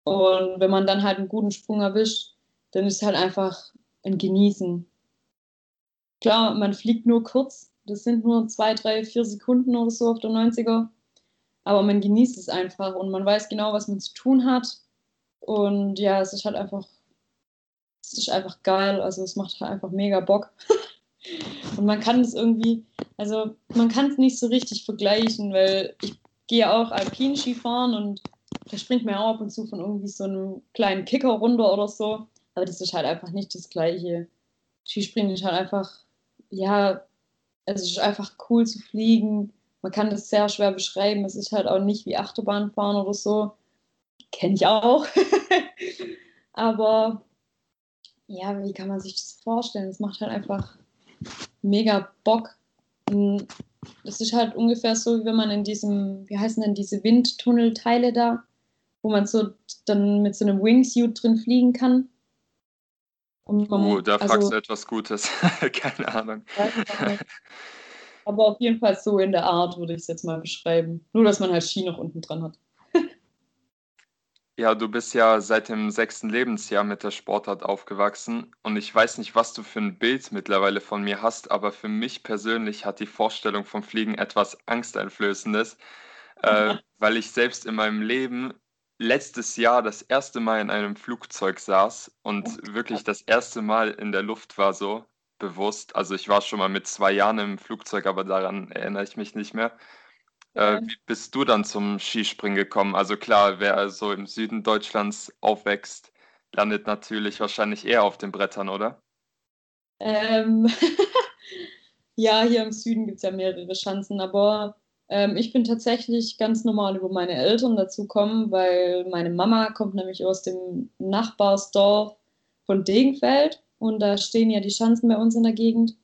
Und wenn man dann halt einen guten Sprung erwischt, dann ist es halt einfach ein Genießen. Klar, man fliegt nur kurz, das sind nur zwei, drei, vier Sekunden oder so auf der 90er aber man genießt es einfach und man weiß genau, was man zu tun hat. Und ja, es ist halt einfach, es ist einfach geil. Also es macht halt einfach mega Bock. Und man kann es irgendwie, also man kann es nicht so richtig vergleichen, weil ich gehe auch Alpin-Ski fahren und da springt mir auch ab und zu von irgendwie so einem kleinen Kicker runter oder so. Aber das ist halt einfach nicht das Gleiche. Skispringen ist halt einfach, ja, es ist einfach cool zu fliegen. Man kann das sehr schwer beschreiben. Es ist halt auch nicht wie Achterbahnfahren oder so. Kenne ich auch. Aber ja, wie kann man sich das vorstellen? Es macht halt einfach mega Bock. Es ist halt ungefähr so, wie wenn man in diesem, wie heißen denn diese Windtunnelteile da, wo man so dann mit so einem Wingsuit drin fliegen kann. Und man, oh, da also, fragst du etwas Gutes. Keine Ahnung. Aber auf jeden Fall so in der Art würde ich es jetzt mal beschreiben. Nur, dass man halt Ski noch unten dran hat. Ja, du bist ja seit dem sechsten Lebensjahr mit der Sportart aufgewachsen und ich weiß nicht, was du für ein Bild mittlerweile von mir hast, aber für mich persönlich hat die Vorstellung vom Fliegen etwas Angsteinflößendes, äh, weil ich selbst in meinem Leben letztes Jahr das erste Mal in einem Flugzeug saß und wirklich das erste Mal in der Luft war so bewusst. Also ich war schon mal mit zwei Jahren im Flugzeug, aber daran erinnere ich mich nicht mehr. Äh, wie bist du dann zum Skispringen gekommen? Also klar, wer so im Süden Deutschlands aufwächst, landet natürlich wahrscheinlich eher auf den Brettern, oder? Ähm, ja, hier im Süden gibt es ja mehrere Chancen, aber ähm, ich bin tatsächlich ganz normal über meine Eltern dazu gekommen, weil meine Mama kommt nämlich aus dem Nachbarsdorf von Degenfeld und da stehen ja die Schanzen bei uns in der Gegend.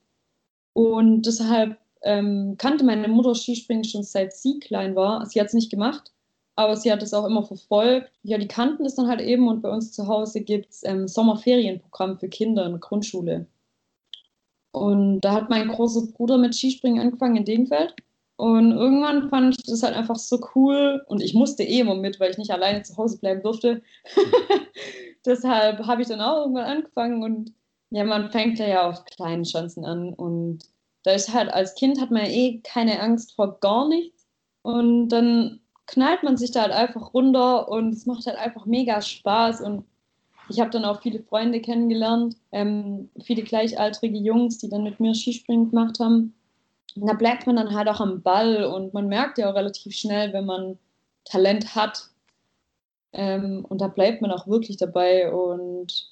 Und deshalb ähm, kannte meine Mutter Skispringen schon seit sie klein war. Sie hat es nicht gemacht, aber sie hat es auch immer verfolgt. Ja, die kannten es dann halt eben und bei uns zu Hause gibt es ähm, Sommerferienprogramm für Kinder in der Grundschule. Und da hat mein großer Bruder mit Skispringen angefangen in Degenfeld. Und irgendwann fand ich das halt einfach so cool und ich musste eh immer mit, weil ich nicht alleine zu Hause bleiben durfte. Deshalb habe ich dann auch irgendwann angefangen und ja, man fängt ja auf kleinen Chancen an und da ist halt als Kind hat man eh keine Angst vor gar nichts und dann knallt man sich da halt einfach runter und es macht halt einfach mega Spaß und ich habe dann auch viele Freunde kennengelernt, ähm, viele gleichaltrige Jungs, die dann mit mir Skispringen gemacht haben. Und da bleibt man dann halt auch am Ball und man merkt ja auch relativ schnell, wenn man Talent hat. Ähm, und da bleibt man auch wirklich dabei und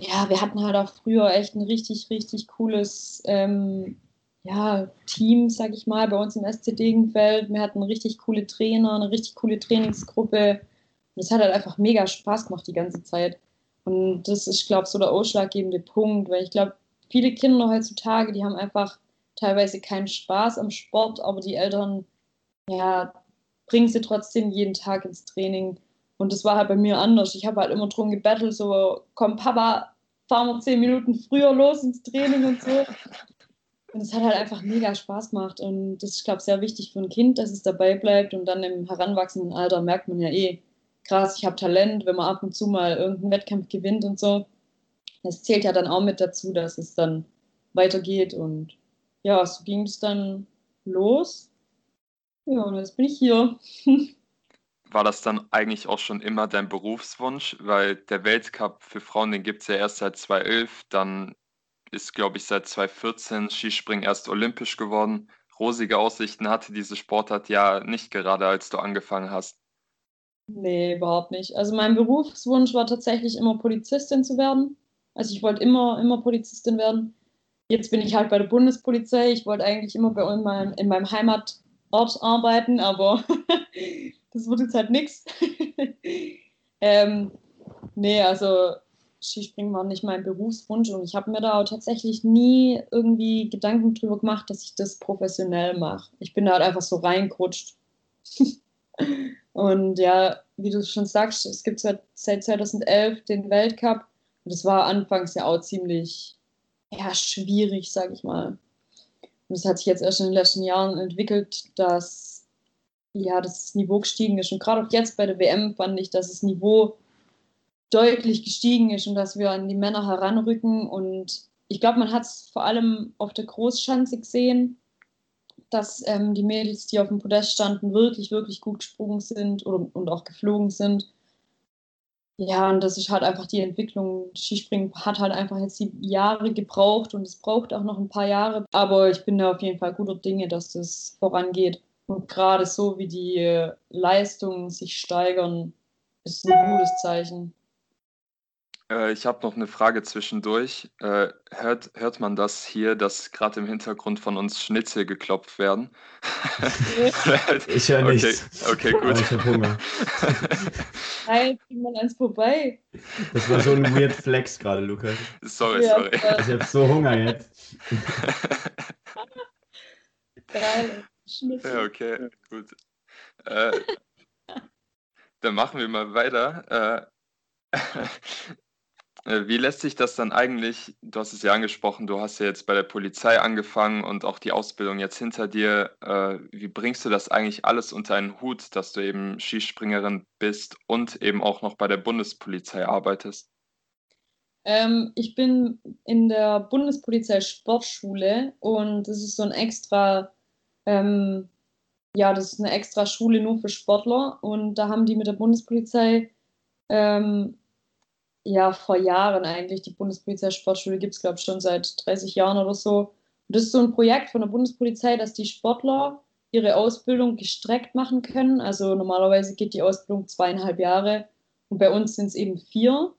ja, wir hatten halt auch früher echt ein richtig, richtig cooles ähm, ja, Team, sag ich mal, bei uns im SC Degenfeld. Wir hatten richtig coole Trainer, eine richtig coole Trainingsgruppe. Und es hat halt einfach mega Spaß gemacht die ganze Zeit. Und das ist, glaube ich, so der ausschlaggebende Punkt, weil ich glaube, viele Kinder heutzutage, die haben einfach teilweise keinen Spaß am Sport, aber die Eltern, ja, bringen sie trotzdem jeden Tag ins Training. Und das war halt bei mir anders. Ich habe halt immer drum gebettelt, so, komm Papa, fahren wir zehn Minuten früher los ins Training und so. Und es hat halt einfach mega Spaß gemacht. Und das ist, glaube ich, sehr wichtig für ein Kind, dass es dabei bleibt. Und dann im heranwachsenden Alter merkt man ja eh, krass, ich habe Talent, wenn man ab und zu mal irgendeinen Wettkampf gewinnt und so. Das zählt ja dann auch mit dazu, dass es dann weitergeht. Und ja, so ging es dann los. Ja, und jetzt bin ich hier. war das dann eigentlich auch schon immer dein Berufswunsch? Weil der Weltcup für Frauen, den gibt es ja erst seit 2011, dann ist, glaube ich, seit 2014 Skispringen erst olympisch geworden. Rosige Aussichten hatte diese Sportart ja nicht gerade, als du angefangen hast. Nee, überhaupt nicht. Also mein Berufswunsch war tatsächlich immer Polizistin zu werden. Also ich wollte immer, immer Polizistin werden. Jetzt bin ich halt bei der Bundespolizei. Ich wollte eigentlich immer bei meinem, in meinem Heimatort arbeiten, aber das wird jetzt halt nichts. ähm, nee, also Skispringen war nicht mein Berufswunsch und ich habe mir da auch tatsächlich nie irgendwie Gedanken drüber gemacht, dass ich das professionell mache. Ich bin da halt einfach so reingerutscht. und ja, wie du schon sagst, es gibt seit, seit 2011 den Weltcup und das war anfangs ja auch ziemlich ja, schwierig, sage ich mal. Und es hat sich jetzt erst in den letzten Jahren entwickelt, dass ja, das Niveau gestiegen ist. Und gerade auch jetzt bei der WM fand ich, dass das Niveau deutlich gestiegen ist und dass wir an die Männer heranrücken. Und ich glaube, man hat es vor allem auf der Großschanze gesehen, dass ähm, die Mädels, die auf dem Podest standen, wirklich, wirklich gut gesprungen sind oder, und auch geflogen sind. ja, und das ist halt einfach die Entwicklung. Skispringen hat halt einfach jetzt die Jahre gebraucht und es braucht auch noch ein paar Jahre. Aber ich bin da auf jeden Fall guter Dinge, dass das vorangeht. Und gerade so wie die Leistungen sich steigern, ist ein gutes Zeichen. Äh, ich habe noch eine Frage zwischendurch. Äh, hört, hört man das hier, dass gerade im Hintergrund von uns Schnitzel geklopft werden? ich höre nichts. Okay, okay gut. ich habe Hunger. Nein, kriegt man eins vorbei. Das war so ein weird Flex gerade, Lukas. Sorry, ja, sorry. Ich habe so Hunger jetzt. Drei Schnitzel. Ja, okay, gut. Äh, dann machen wir mal weiter. Äh, äh, wie lässt sich das dann eigentlich, du hast es ja angesprochen, du hast ja jetzt bei der Polizei angefangen und auch die Ausbildung jetzt hinter dir. Äh, wie bringst du das eigentlich alles unter einen Hut, dass du eben Skispringerin bist und eben auch noch bei der Bundespolizei arbeitest? Ähm, ich bin in der Bundespolizei Sportschule und das ist so ein extra, ähm, ja, das ist eine extra Schule nur für Sportler und da haben die mit der Bundespolizei ähm, ja, vor Jahren eigentlich. Die Bundespolizei Sportschule gibt es, glaube ich, schon seit 30 Jahren oder so. Und das ist so ein Projekt von der Bundespolizei, dass die Sportler ihre Ausbildung gestreckt machen können. Also normalerweise geht die Ausbildung zweieinhalb Jahre und bei uns sind es eben vier.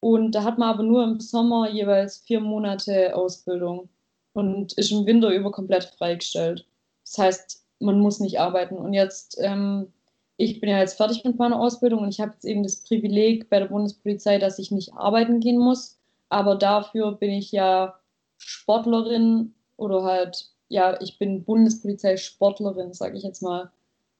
Und da hat man aber nur im Sommer jeweils vier Monate Ausbildung und ist im Winter über komplett freigestellt. Das heißt, man muss nicht arbeiten. Und jetzt ähm, ich bin ja jetzt fertig mit meiner Ausbildung und ich habe jetzt eben das Privileg bei der Bundespolizei, dass ich nicht arbeiten gehen muss. Aber dafür bin ich ja Sportlerin oder halt, ja, ich bin Bundespolizei-Sportlerin, sage ich jetzt mal.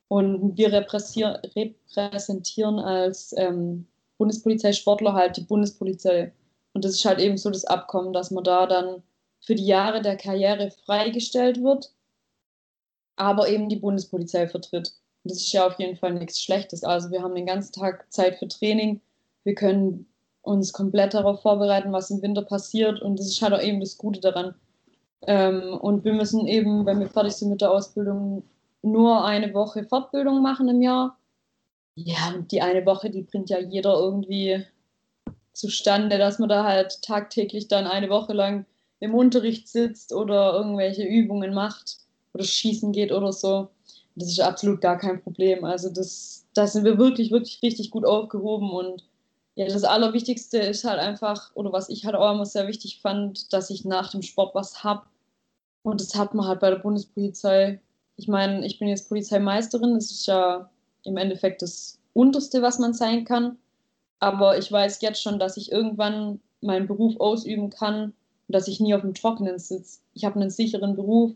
Und wir repräsentieren als ähm, Bundespolizei-Sportler halt die Bundespolizei. Und das ist halt eben so das Abkommen, dass man da dann für die Jahre der Karriere freigestellt wird, aber eben die Bundespolizei vertritt. Das ist ja auf jeden Fall nichts Schlechtes. Also wir haben den ganzen Tag Zeit für Training. Wir können uns komplett darauf vorbereiten, was im Winter passiert. Und das ist halt auch eben das Gute daran. Ähm, und wir müssen eben, wenn wir fertig sind mit der Ausbildung, nur eine Woche Fortbildung machen im Jahr. Ja, und die eine Woche, die bringt ja jeder irgendwie zustande, dass man da halt tagtäglich dann eine Woche lang im Unterricht sitzt oder irgendwelche Übungen macht oder schießen geht oder so. Das ist absolut gar kein Problem. Also das, da sind wir wirklich, wirklich richtig gut aufgehoben und ja, das Allerwichtigste ist halt einfach, oder was ich halt auch immer sehr wichtig fand, dass ich nach dem Sport was habe. Und das hat man halt bei der Bundespolizei. Ich meine, ich bin jetzt Polizeimeisterin, das ist ja im Endeffekt das Unterste, was man sein kann. Aber ich weiß jetzt schon, dass ich irgendwann meinen Beruf ausüben kann und dass ich nie auf dem Trockenen sitze. Ich habe einen sicheren Beruf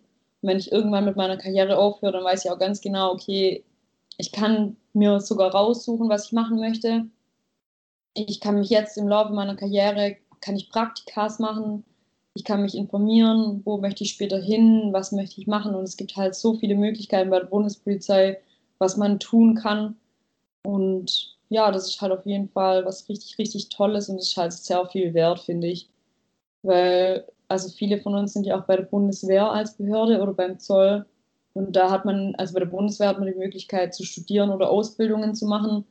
wenn ich irgendwann mit meiner Karriere aufhöre, dann weiß ich auch ganz genau, okay, ich kann mir sogar raussuchen, was ich machen möchte. Ich kann mich jetzt im Laufe meiner Karriere, kann ich Praktikas machen, ich kann mich informieren, wo möchte ich später hin, was möchte ich machen. Und es gibt halt so viele Möglichkeiten bei der Bundespolizei, was man tun kann. Und ja, das ist halt auf jeden Fall was richtig, richtig Tolles und es ist halt sehr viel wert, finde ich. Weil also viele von uns sind ja auch bei der Bundeswehr als Behörde oder beim Zoll. Und da hat man, also bei der Bundeswehr hat man die Möglichkeit zu studieren oder Ausbildungen zu machen.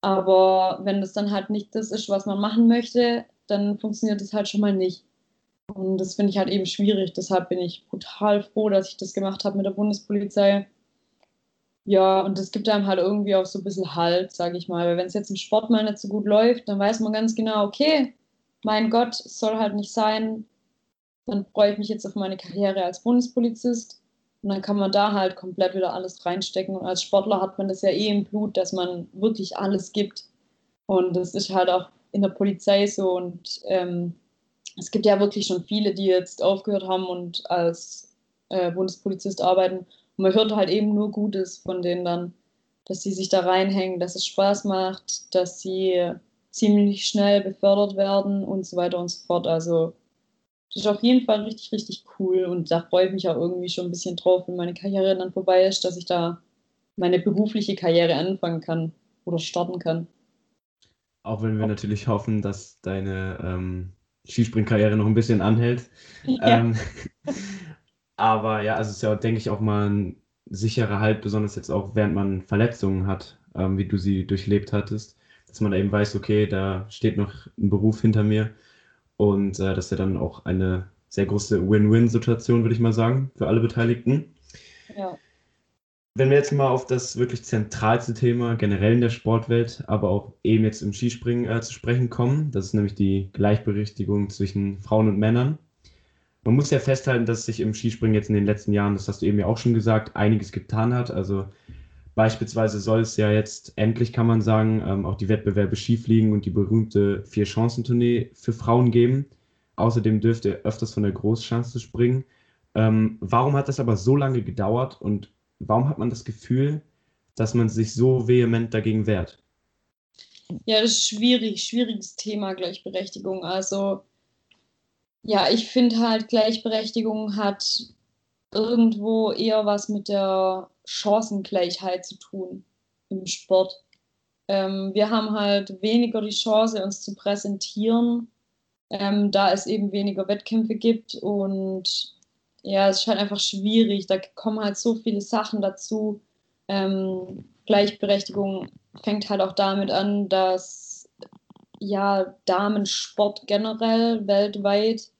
Aber wenn das dann halt nicht das ist, was man machen möchte, dann funktioniert das halt schon mal nicht. Und das finde ich halt eben schwierig. Deshalb bin ich brutal froh, dass ich das gemacht habe mit der Bundespolizei. Ja, und das gibt einem halt irgendwie auch so ein bisschen Halt, sage ich mal. Weil wenn es jetzt im Sport mal nicht so gut läuft, dann weiß man ganz genau, okay, mein Gott, es soll halt nicht sein, dann freue ich mich jetzt auf meine Karriere als Bundespolizist. Und dann kann man da halt komplett wieder alles reinstecken. Und als Sportler hat man das ja eh im Blut, dass man wirklich alles gibt. Und das ist halt auch in der Polizei so. Und ähm, es gibt ja wirklich schon viele, die jetzt aufgehört haben und als äh, Bundespolizist arbeiten. Und man hört halt eben nur Gutes von denen dann, dass sie sich da reinhängen, dass es Spaß macht, dass sie ziemlich schnell befördert werden und so weiter und so fort. Also das ist auf jeden Fall richtig, richtig cool und da freue ich mich auch irgendwie schon ein bisschen drauf, wenn meine Karriere dann vorbei ist, dass ich da meine berufliche Karriere anfangen kann oder starten kann. Auch wenn wir natürlich hoffen, dass deine ähm, Skispringkarriere noch ein bisschen anhält. Ja. Ähm, aber ja, also es ist ja, denke ich, auch mal ein sicherer Halt, besonders jetzt auch während man Verletzungen hat, ähm, wie du sie durchlebt hattest, dass man da eben weiß, okay, da steht noch ein Beruf hinter mir und äh, das ist ja dann auch eine sehr große Win-Win-Situation, würde ich mal sagen, für alle Beteiligten. Ja. Wenn wir jetzt mal auf das wirklich zentralste Thema generell in der Sportwelt, aber auch eben jetzt im Skispringen äh, zu sprechen kommen, das ist nämlich die Gleichberechtigung zwischen Frauen und Männern. Man muss ja festhalten, dass sich im Skispringen jetzt in den letzten Jahren, das hast du eben ja auch schon gesagt, einiges getan hat. Also beispielsweise soll es ja jetzt endlich, kann man sagen, ähm, auch die Wettbewerbe Skifliegen und die berühmte Vier-Chancen-Tournee für Frauen geben. Außerdem dürfte er öfters von der Großschanze springen. Ähm, warum hat das aber so lange gedauert und warum hat man das Gefühl, dass man sich so vehement dagegen wehrt? Ja, das ist schwierig, schwieriges Thema Gleichberechtigung. Also ja, ich finde halt, Gleichberechtigung hat irgendwo eher was mit der Chancengleichheit zu tun im Sport. Ähm, wir haben halt weniger die Chance, uns zu präsentieren, ähm, da es eben weniger Wettkämpfe gibt und ja, es ist halt einfach schwierig. Da kommen halt so viele Sachen dazu. Ähm, Gleichberechtigung fängt halt auch damit an, dass ja Damensport generell weltweit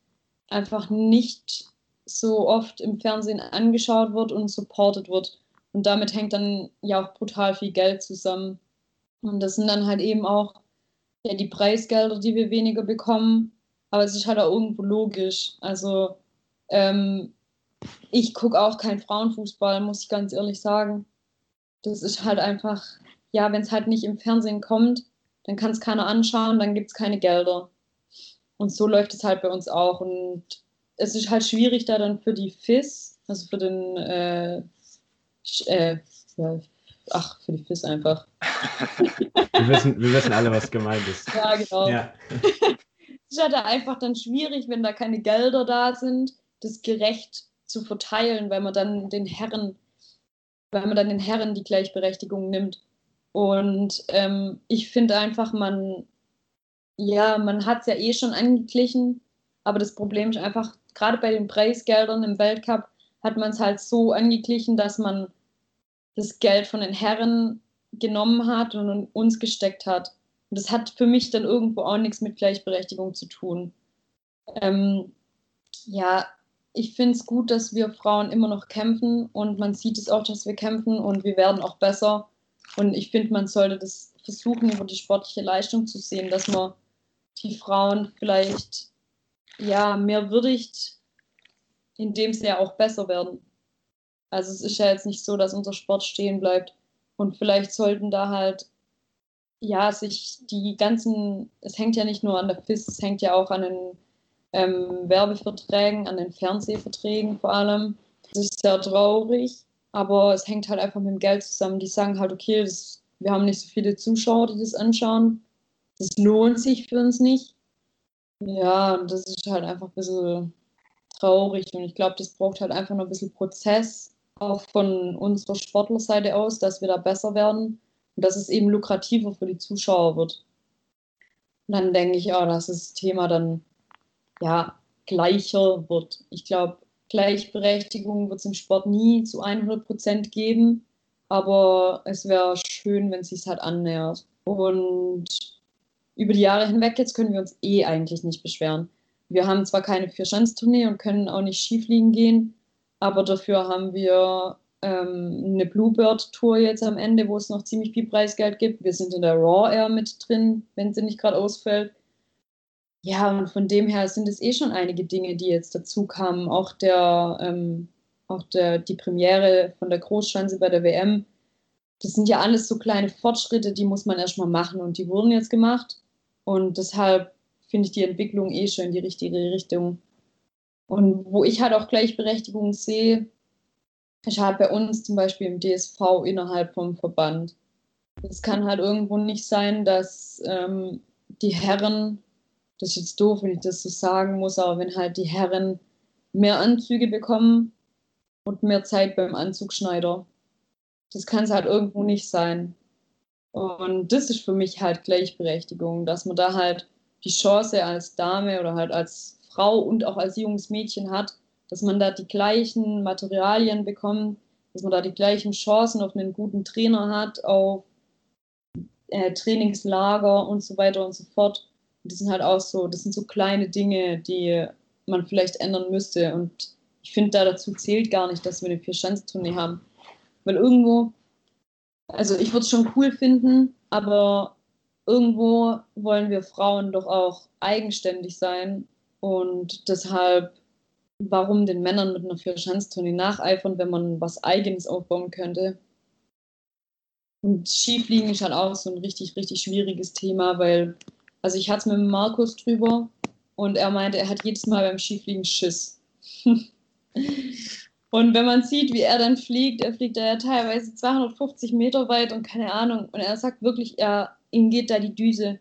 einfach nicht so oft im Fernsehen angeschaut wird und supported wird. Und damit hängt dann ja auch brutal viel Geld zusammen. Und das sind dann halt eben auch ja, die Preisgelder, die wir weniger bekommen. Aber es ist halt auch irgendwo logisch. Also ähm, ich gucke auch kein Frauenfußball, muss ich ganz ehrlich sagen. Das ist halt einfach, ja, wenn es halt nicht im Fernsehen kommt, dann kann es keiner anschauen, dann gibt es keine Gelder. Und so läuft es halt bei uns auch. Und es ist halt schwierig, da dann für die FIS, also für den, äh, äh, ach, für die FIS einfach. wir, wissen, wir wissen alle, was gemeint ist. Ja, genau. Ja. es ist halt einfach dann schwierig, wenn da keine Gelder da sind, das gerecht zu verteilen, weil man dann den Herren, weil man dann den Herren die Gleichberechtigung nimmt. Und ähm, ich finde einfach, man, ja, man hat es ja eh schon angeglichen, aber das Problem ist einfach, gerade bei den Preisgeldern im Weltcup hat man es halt so angeglichen, dass man das Geld von den Herren genommen hat und uns gesteckt hat. Und das hat für mich dann irgendwo auch nichts mit Gleichberechtigung zu tun. Ähm, ja, ich finde es gut, dass wir Frauen immer noch kämpfen und man sieht es auch, dass wir kämpfen und wir werden auch besser. Und ich finde, man sollte das versuchen, über die sportliche Leistung zu sehen, dass man die Frauen vielleicht ja mehr würdigt, indem sie ja auch besser werden. Also es ist ja jetzt nicht so, dass unser Sport stehen bleibt. Und vielleicht sollten da halt ja sich die ganzen, es hängt ja nicht nur an der FIS, es hängt ja auch an den ähm, Werbeverträgen, an den Fernsehverträgen vor allem. Das ist sehr traurig, aber es hängt halt einfach mit dem Geld zusammen. Die sagen halt, okay, das, wir haben nicht so viele Zuschauer, die das anschauen. Das lohnt sich für uns nicht. Ja, das ist halt einfach ein bisschen traurig und ich glaube, das braucht halt einfach noch ein bisschen Prozess, auch von unserer Sportlerseite aus, dass wir da besser werden und dass es eben lukrativer für die Zuschauer wird. Und dann denke ich, ja, dass das Thema dann ja, gleicher wird. Ich glaube, Gleichberechtigung wird es im Sport nie zu 100 Prozent geben, aber es wäre schön, wenn es sich halt annähert. Und über die Jahre hinweg jetzt können wir uns eh eigentlich nicht beschweren. Wir haben zwar keine Vierschanztournee und können auch nicht Skifliegen gehen, aber dafür haben wir ähm, eine Bluebird-Tour jetzt am Ende, wo es noch ziemlich viel Preisgeld gibt. Wir sind in der Raw Air mit drin, wenn sie nicht gerade ausfällt. Ja, und von dem her sind es eh schon einige Dinge, die jetzt dazu kamen. Auch der, ähm, auch der, die Premiere von der Großschanze bei der WM. Das sind ja alles so kleine Fortschritte, die muss man erstmal machen und die wurden jetzt gemacht. Und deshalb finde ich die Entwicklung eh schon in die richtige Richtung. Und wo ich halt auch Gleichberechtigung sehe, ist halt bei uns zum Beispiel im DSV innerhalb vom Verband. Es kann halt irgendwo nicht sein, dass ähm, die Herren das ist jetzt doof, wenn ich das so sagen muss, aber wenn halt die Herren mehr Anzüge bekommen und mehr Zeit beim Anzugschneider, das kann es halt irgendwo nicht sein. Und das ist für mich halt Gleichberechtigung, dass man da halt die Chance als Dame oder halt als Frau und auch als junges Mädchen hat, dass man da die gleichen Materialien bekommt, dass man da die gleichen Chancen auf einen guten Trainer hat, auf äh, Trainingslager und so weiter und so fort. Und das sind halt auch so, das sind so kleine Dinge, die man vielleicht ändern müsste. Und ich finde, da dazu zählt gar nicht, dass wir eine Vier-Schanzentournee haben. Weil irgendwo, also ich würde es schon cool finden, aber irgendwo wollen wir Frauen doch auch eigenständig sein. Und deshalb, warum den Männern mit einer Vier-Schanzentournee nacheifern, wenn man was Eigenes aufbauen könnte? Und Skifliegen ist halt auch so ein richtig, richtig schwieriges Thema, weil, also ich hatte es mit Markus drüber und er meinte, er hat jedes Mal beim Skifliegen Schiss. und wenn man sieht, wie er dann fliegt, er fliegt da ja teilweise 250 Meter weit und keine Ahnung. Und er sagt wirklich, er, ihm geht da die Düse.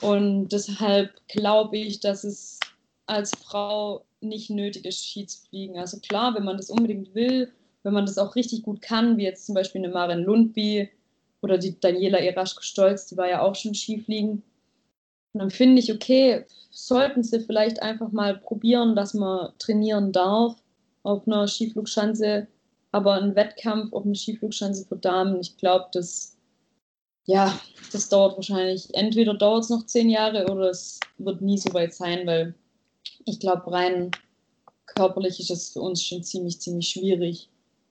Und deshalb glaube ich, dass es als Frau nicht nötig ist, Ski zu fliegen. Also klar, wenn man das unbedingt will, wenn man das auch richtig gut kann, wie jetzt zum Beispiel eine Maren Lundby oder die Daniela Eraschko-Stolz, die war ja auch schon Skifliegen. Und dann finde ich, okay, sollten sie vielleicht einfach mal probieren, dass man trainieren darf auf einer Skiflugschanze, aber ein Wettkampf auf einer Skiflugschanze für Damen, ich glaube, das, ja, das dauert wahrscheinlich, entweder dauert es noch zehn Jahre oder es wird nie so weit sein, weil ich glaube, rein körperlich ist es für uns schon ziemlich, ziemlich schwierig.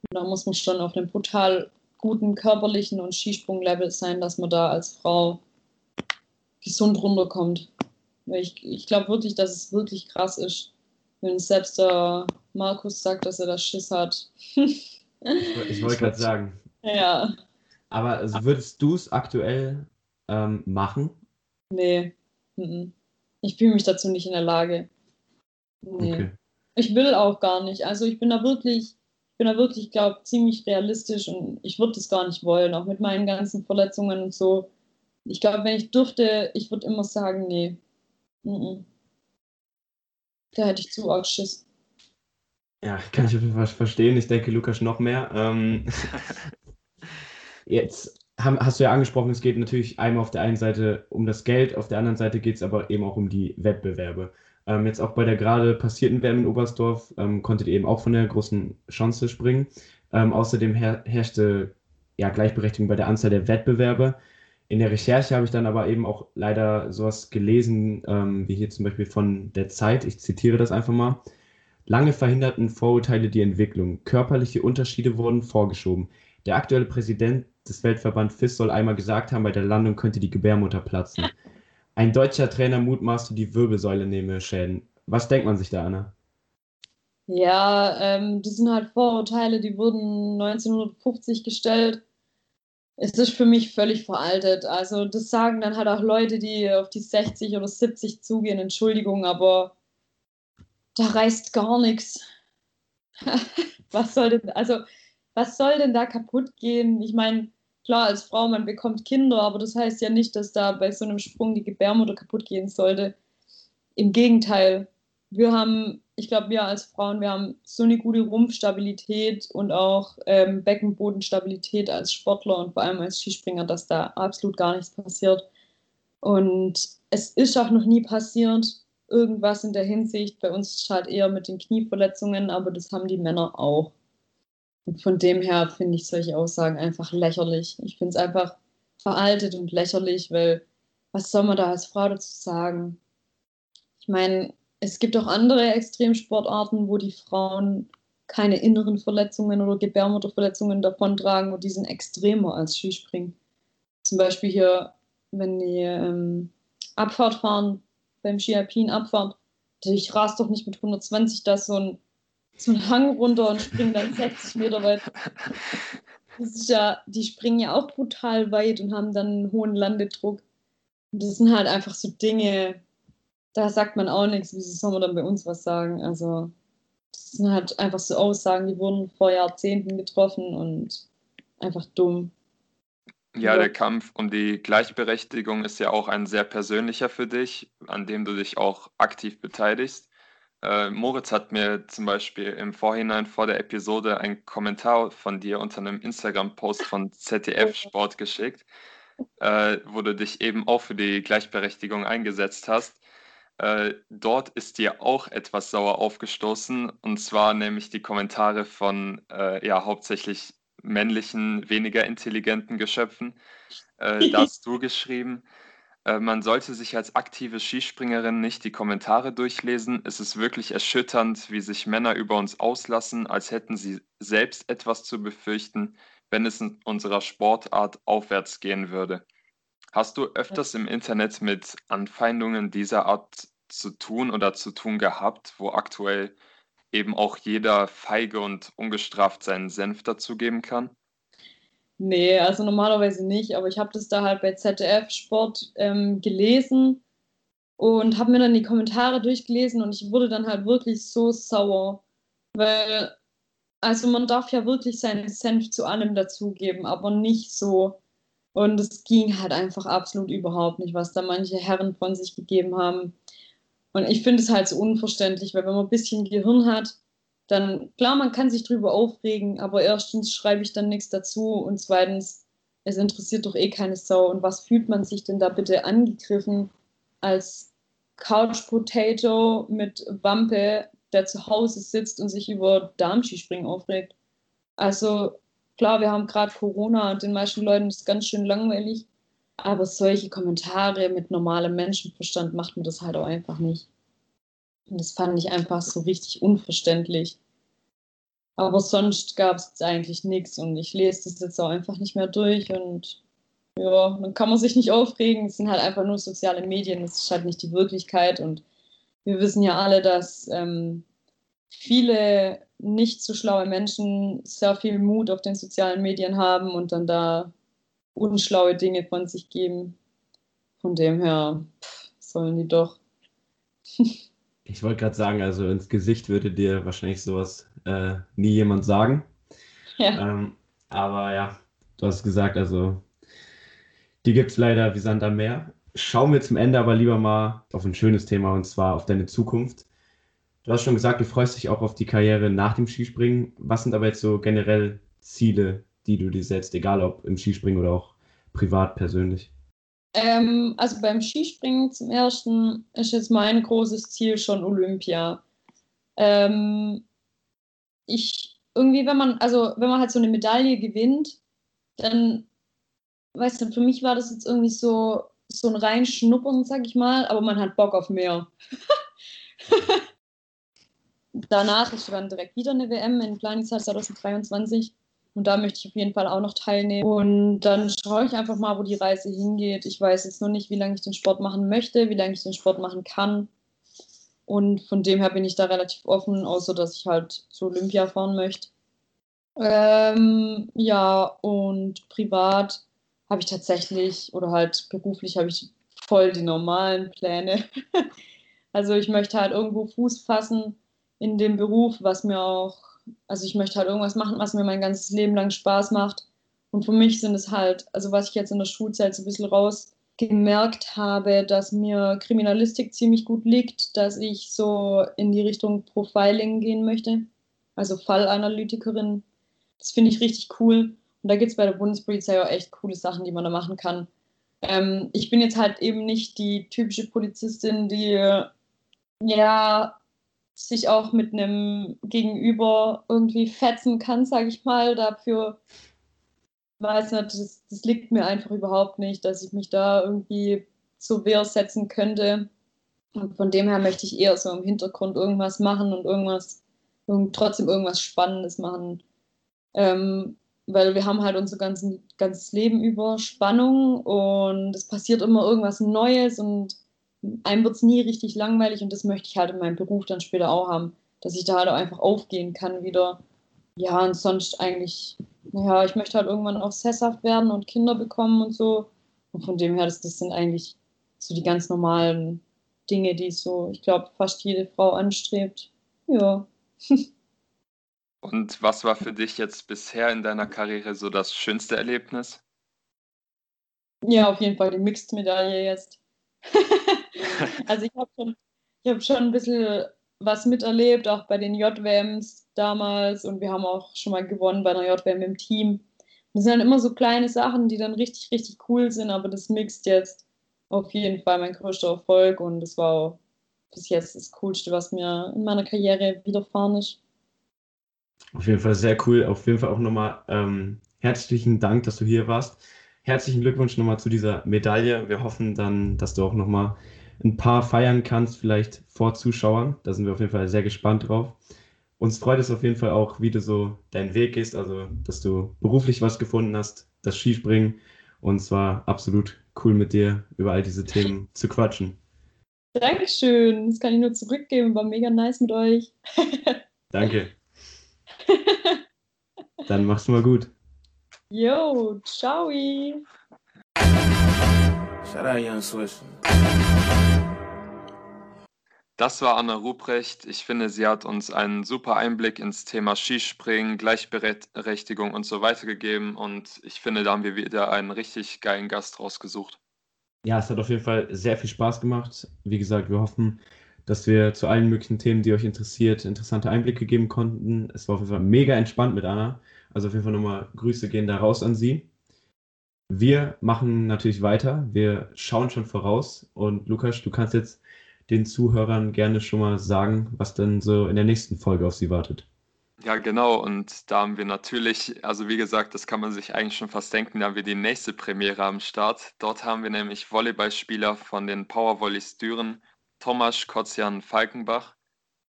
Und da muss man schon auf einem brutal guten körperlichen und Skisprunglevel sein, dass man da als Frau gesund runterkommt. Ich, ich glaube wirklich, dass es wirklich krass ist, wenn selbst der Markus sagt, dass er das Schiss hat. ich wollte gerade sagen. Ja. Aber also würdest du es aktuell ähm, machen? Nee. Ich fühle mich dazu nicht in der Lage. Nee. Okay. Ich will auch gar nicht. Also ich bin da wirklich, ich bin da wirklich, glaube ziemlich realistisch und ich würde das gar nicht wollen, auch mit meinen ganzen Verletzungen und so. Ich glaube, wenn ich dürfte, ich würde immer sagen, nee. Mm Da hätte ich zu arg Schiss. Ja, kann ich auf jeden Fall verstehen. Ich denke, Lukas noch mehr. Ähm, jetzt haben, hast du ja angesprochen, es geht natürlich einmal auf der einen Seite um das Geld, auf der anderen Seite geht es aber eben auch um die Wettbewerbe. Ähm, jetzt auch bei der gerade passierten WM in Oberstdorf ähm, konntet ihr eben auch von der großen Chance springen. Ähm, außerdem her herrschte ja, Gleichberechtigung bei der Anzahl der Wettbewerbe. In der Recherche habe ich dann aber eben auch leider sowas gelesen, ähm, wie hier zum Beispiel von der Zeit. Ich zitiere das einfach mal. Lange verhinderten Vorurteile die Entwicklung. Körperliche Unterschiede wurden vorgeschoben. Der aktuelle Präsident des Weltverband FIS soll einmal gesagt haben, bei der Landung könnte die Gebärmutter platzen. Ein deutscher Trainer mutmaßte, die Wirbelsäule nehme Schäden. Was denkt man sich da, Anna? Ja, ähm, das sind halt Vorurteile, die wurden 1950 gestellt es ist für mich völlig veraltet. Also das sagen dann halt auch Leute, die auf die 60 oder 70 zugehen, Entschuldigung, aber da reißt gar nichts. was soll denn, also was soll denn da kaputt gehen? Ich meine, klar, als Frau, man bekommt Kinder, aber das heißt ja nicht, dass da bei so einem Sprung die Gebärmutter kaputt gehen sollte. Im Gegenteil, wir haben ich glaube, wir als Frauen, wir haben so eine gute Rumpfstabilität und auch ähm, Beckenbodenstabilität als Sportler und vor allem als Skispringer, dass da absolut gar nichts passiert. Und es ist auch noch nie passiert, irgendwas in der Hinsicht. Bei uns ist halt eher mit den Knieverletzungen, aber das haben die Männer auch. Und von dem her finde ich solche Aussagen einfach lächerlich. Ich finde es einfach veraltet und lächerlich, weil was soll man da als Frau dazu sagen? Ich meine, es gibt auch andere Extremsportarten, wo die Frauen keine inneren Verletzungen oder Gebärmutterverletzungen davontragen und die sind extremer als Skispringen. Zum Beispiel hier, wenn die ähm, Abfahrt fahren, beim Ski Alpin Abfahrt, ich rast doch nicht mit 120 da so ein, so ein Hang runter und springe dann 60 Meter weit. Das ist ja, die springen ja auch brutal weit und haben dann einen hohen Landedruck. Und das sind halt einfach so Dinge, da sagt man auch nichts, wieso soll man dann bei uns was sagen? Also, das sind halt einfach so Aussagen, die wurden vor Jahrzehnten getroffen und einfach dumm. Ja, der Kampf um die Gleichberechtigung ist ja auch ein sehr persönlicher für dich, an dem du dich auch aktiv beteiligst. Äh, Moritz hat mir zum Beispiel im Vorhinein vor der Episode einen Kommentar von dir unter einem Instagram-Post von ZDF Sport geschickt, äh, wo du dich eben auch für die Gleichberechtigung eingesetzt hast. Äh, dort ist dir auch etwas sauer aufgestoßen, und zwar nämlich die Kommentare von äh, ja hauptsächlich männlichen, weniger intelligenten Geschöpfen. Äh, da hast du geschrieben, man sollte sich als aktive Skispringerin nicht die Kommentare durchlesen. Es ist wirklich erschütternd, wie sich Männer über uns auslassen, als hätten sie selbst etwas zu befürchten, wenn es in unserer Sportart aufwärts gehen würde. Hast du öfters im Internet mit Anfeindungen dieser Art zu tun oder zu tun gehabt, wo aktuell eben auch jeder feige und ungestraft seinen Senf dazugeben kann? Nee, also normalerweise nicht, aber ich habe das da halt bei ZDF Sport ähm, gelesen und habe mir dann die Kommentare durchgelesen und ich wurde dann halt wirklich so sauer, weil also man darf ja wirklich seinen Senf zu allem dazugeben, aber nicht so. Und es ging halt einfach absolut überhaupt nicht, was da manche Herren von sich gegeben haben. Und ich finde es halt so unverständlich, weil wenn man ein bisschen Gehirn hat, dann klar, man kann sich drüber aufregen, aber erstens schreibe ich dann nichts dazu und zweitens, es interessiert doch eh keine Sau. Und was fühlt man sich denn da bitte angegriffen als Couch Potato mit Wampe, der zu Hause sitzt und sich über Darmskispringen aufregt? Also klar, wir haben gerade Corona und den meisten Leuten ist ganz schön langweilig, aber solche Kommentare mit normalem Menschenverstand macht man das halt auch einfach nicht. Und das fand ich einfach so richtig unverständlich. Aber sonst gab es eigentlich nichts und ich lese das jetzt auch einfach nicht mehr durch und ja, dann kann man sich nicht aufregen. Es sind halt einfach nur soziale Medien, es ist halt nicht die Wirklichkeit und wir wissen ja alle, dass ähm, viele nicht so schlaue Menschen sehr viel Mut auf den sozialen Medien haben und dann da unschlaue Dinge von sich geben. Von dem her pff, sollen die doch. Ich wollte gerade sagen, also ins Gesicht würde dir wahrscheinlich sowas äh, nie jemand sagen. Ja. Ähm, aber ja, du hast gesagt, also die gibt es leider wie Sand am Meer. Schauen wir zum Ende aber lieber mal auf ein schönes Thema und zwar auf deine Zukunft. Du hast schon gesagt, du freust dich auch auf die Karriere nach dem Skispringen. Was sind aber jetzt so generell Ziele, die du dir setzt, egal ob im Skispringen oder auch privat persönlich? Ähm, also beim Skispringen zum ersten ist jetzt mein großes Ziel schon Olympia. Ähm, ich irgendwie, wenn man, also wenn man halt so eine Medaille gewinnt, dann, weißt du, für mich war das jetzt irgendwie so, so ein Reinschnuppern, sag ich mal, aber man hat Bock auf mehr. Danach ist dann direkt wieder eine WM in Planitzer 2023. Und da möchte ich auf jeden Fall auch noch teilnehmen. Und dann schaue ich einfach mal, wo die Reise hingeht. Ich weiß jetzt noch nicht, wie lange ich den Sport machen möchte, wie lange ich den Sport machen kann. Und von dem her bin ich da relativ offen, außer dass ich halt zu Olympia fahren möchte. Ähm, ja, und privat habe ich tatsächlich, oder halt beruflich habe ich voll die normalen Pläne. also ich möchte halt irgendwo Fuß fassen in dem Beruf, was mir auch also ich möchte halt irgendwas machen, was mir mein ganzes Leben lang Spaß macht. Und für mich sind es halt, also was ich jetzt in der Schulzeit so ein bisschen rausgemerkt habe, dass mir Kriminalistik ziemlich gut liegt, dass ich so in die Richtung Profiling gehen möchte, also Fallanalytikerin. Das finde ich richtig cool. Und da gibt es bei der Bundespolizei auch echt coole Sachen, die man da machen kann. Ähm, ich bin jetzt halt eben nicht die typische Polizistin, die ja sich auch mit einem Gegenüber irgendwie fetzen kann, sage ich mal. Dafür weiß nicht, das, das, liegt mir einfach überhaupt nicht, dass ich mich da irgendwie zur Wehr setzen könnte. Und von dem her möchte ich eher so im Hintergrund irgendwas machen und irgendwas, irgend, trotzdem irgendwas Spannendes machen. Ähm, weil wir haben halt unser ganzen, ganzes Leben über Spannung und es passiert immer irgendwas Neues und einem wird es nie richtig langweilig und das möchte ich halt in meinem Beruf dann später auch haben, dass ich da halt auch einfach aufgehen kann wieder. Ja, und sonst eigentlich, ja, ich möchte halt irgendwann auch sesshaft werden und Kinder bekommen und so. Und von dem her, das, das sind eigentlich so die ganz normalen Dinge, die so, ich glaube, fast jede Frau anstrebt. Ja. Und was war für dich jetzt bisher in deiner Karriere so das schönste Erlebnis? Ja, auf jeden Fall die Mixed-Medaille jetzt. also ich habe schon, hab schon ein bisschen was miterlebt, auch bei den JWMs damals und wir haben auch schon mal gewonnen bei einer JWM im Team. Das sind dann immer so kleine Sachen, die dann richtig, richtig cool sind, aber das mixt jetzt auf jeden Fall mein größter Erfolg und das war bis jetzt das Coolste, was mir in meiner Karriere widerfahren ist. Auf jeden Fall sehr cool. Auf jeden Fall auch nochmal ähm, herzlichen Dank, dass du hier warst. Herzlichen Glückwunsch nochmal zu dieser Medaille. Wir hoffen dann, dass du auch nochmal ein paar feiern kannst, vielleicht vor Zuschauern. Da sind wir auf jeden Fall sehr gespannt drauf. Uns freut es auf jeden Fall auch, wie du so deinen Weg gehst, also dass du beruflich was gefunden hast, das Skispringen. Und zwar absolut cool mit dir über all diese Themen zu quatschen. Dankeschön, das kann ich nur zurückgeben, war mega nice mit euch. Danke. Dann mach's mal gut. Yo, ciao. Shout out Young Swiss. Das war Anna Ruprecht. Ich finde, sie hat uns einen super Einblick ins Thema Skispringen, Gleichberechtigung und so weiter gegeben. Und ich finde, da haben wir wieder einen richtig geilen Gast rausgesucht. Ja, es hat auf jeden Fall sehr viel Spaß gemacht. Wie gesagt, wir hoffen, dass wir zu allen möglichen Themen, die euch interessiert, interessante Einblicke geben konnten. Es war auf jeden Fall mega entspannt mit Anna. Also auf jeden Fall nochmal Grüße gehen da raus an sie. Wir machen natürlich weiter. Wir schauen schon voraus. Und Lukas, du kannst jetzt den Zuhörern gerne schon mal sagen, was denn so in der nächsten Folge auf sie wartet. Ja, genau. Und da haben wir natürlich, also wie gesagt, das kann man sich eigentlich schon fast denken, da haben wir die nächste Premiere am Start. Dort haben wir nämlich Volleyballspieler von den Powervolleys Düren, Tomasz Kocian Falkenbach,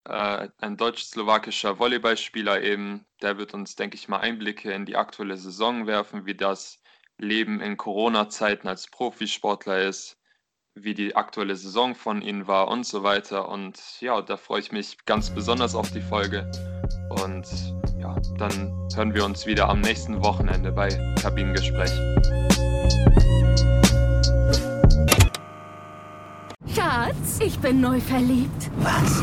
äh, ein deutsch-slowakischer Volleyballspieler eben. Der wird uns, denke ich mal, Einblicke in die aktuelle Saison werfen, wie das Leben in Corona-Zeiten als Profisportler ist, wie die aktuelle Saison von ihnen war und so weiter. Und ja, da freue ich mich ganz besonders auf die Folge. Und ja, dann hören wir uns wieder am nächsten Wochenende bei Kabinengespräch. Schatz, ich bin neu verliebt. Was?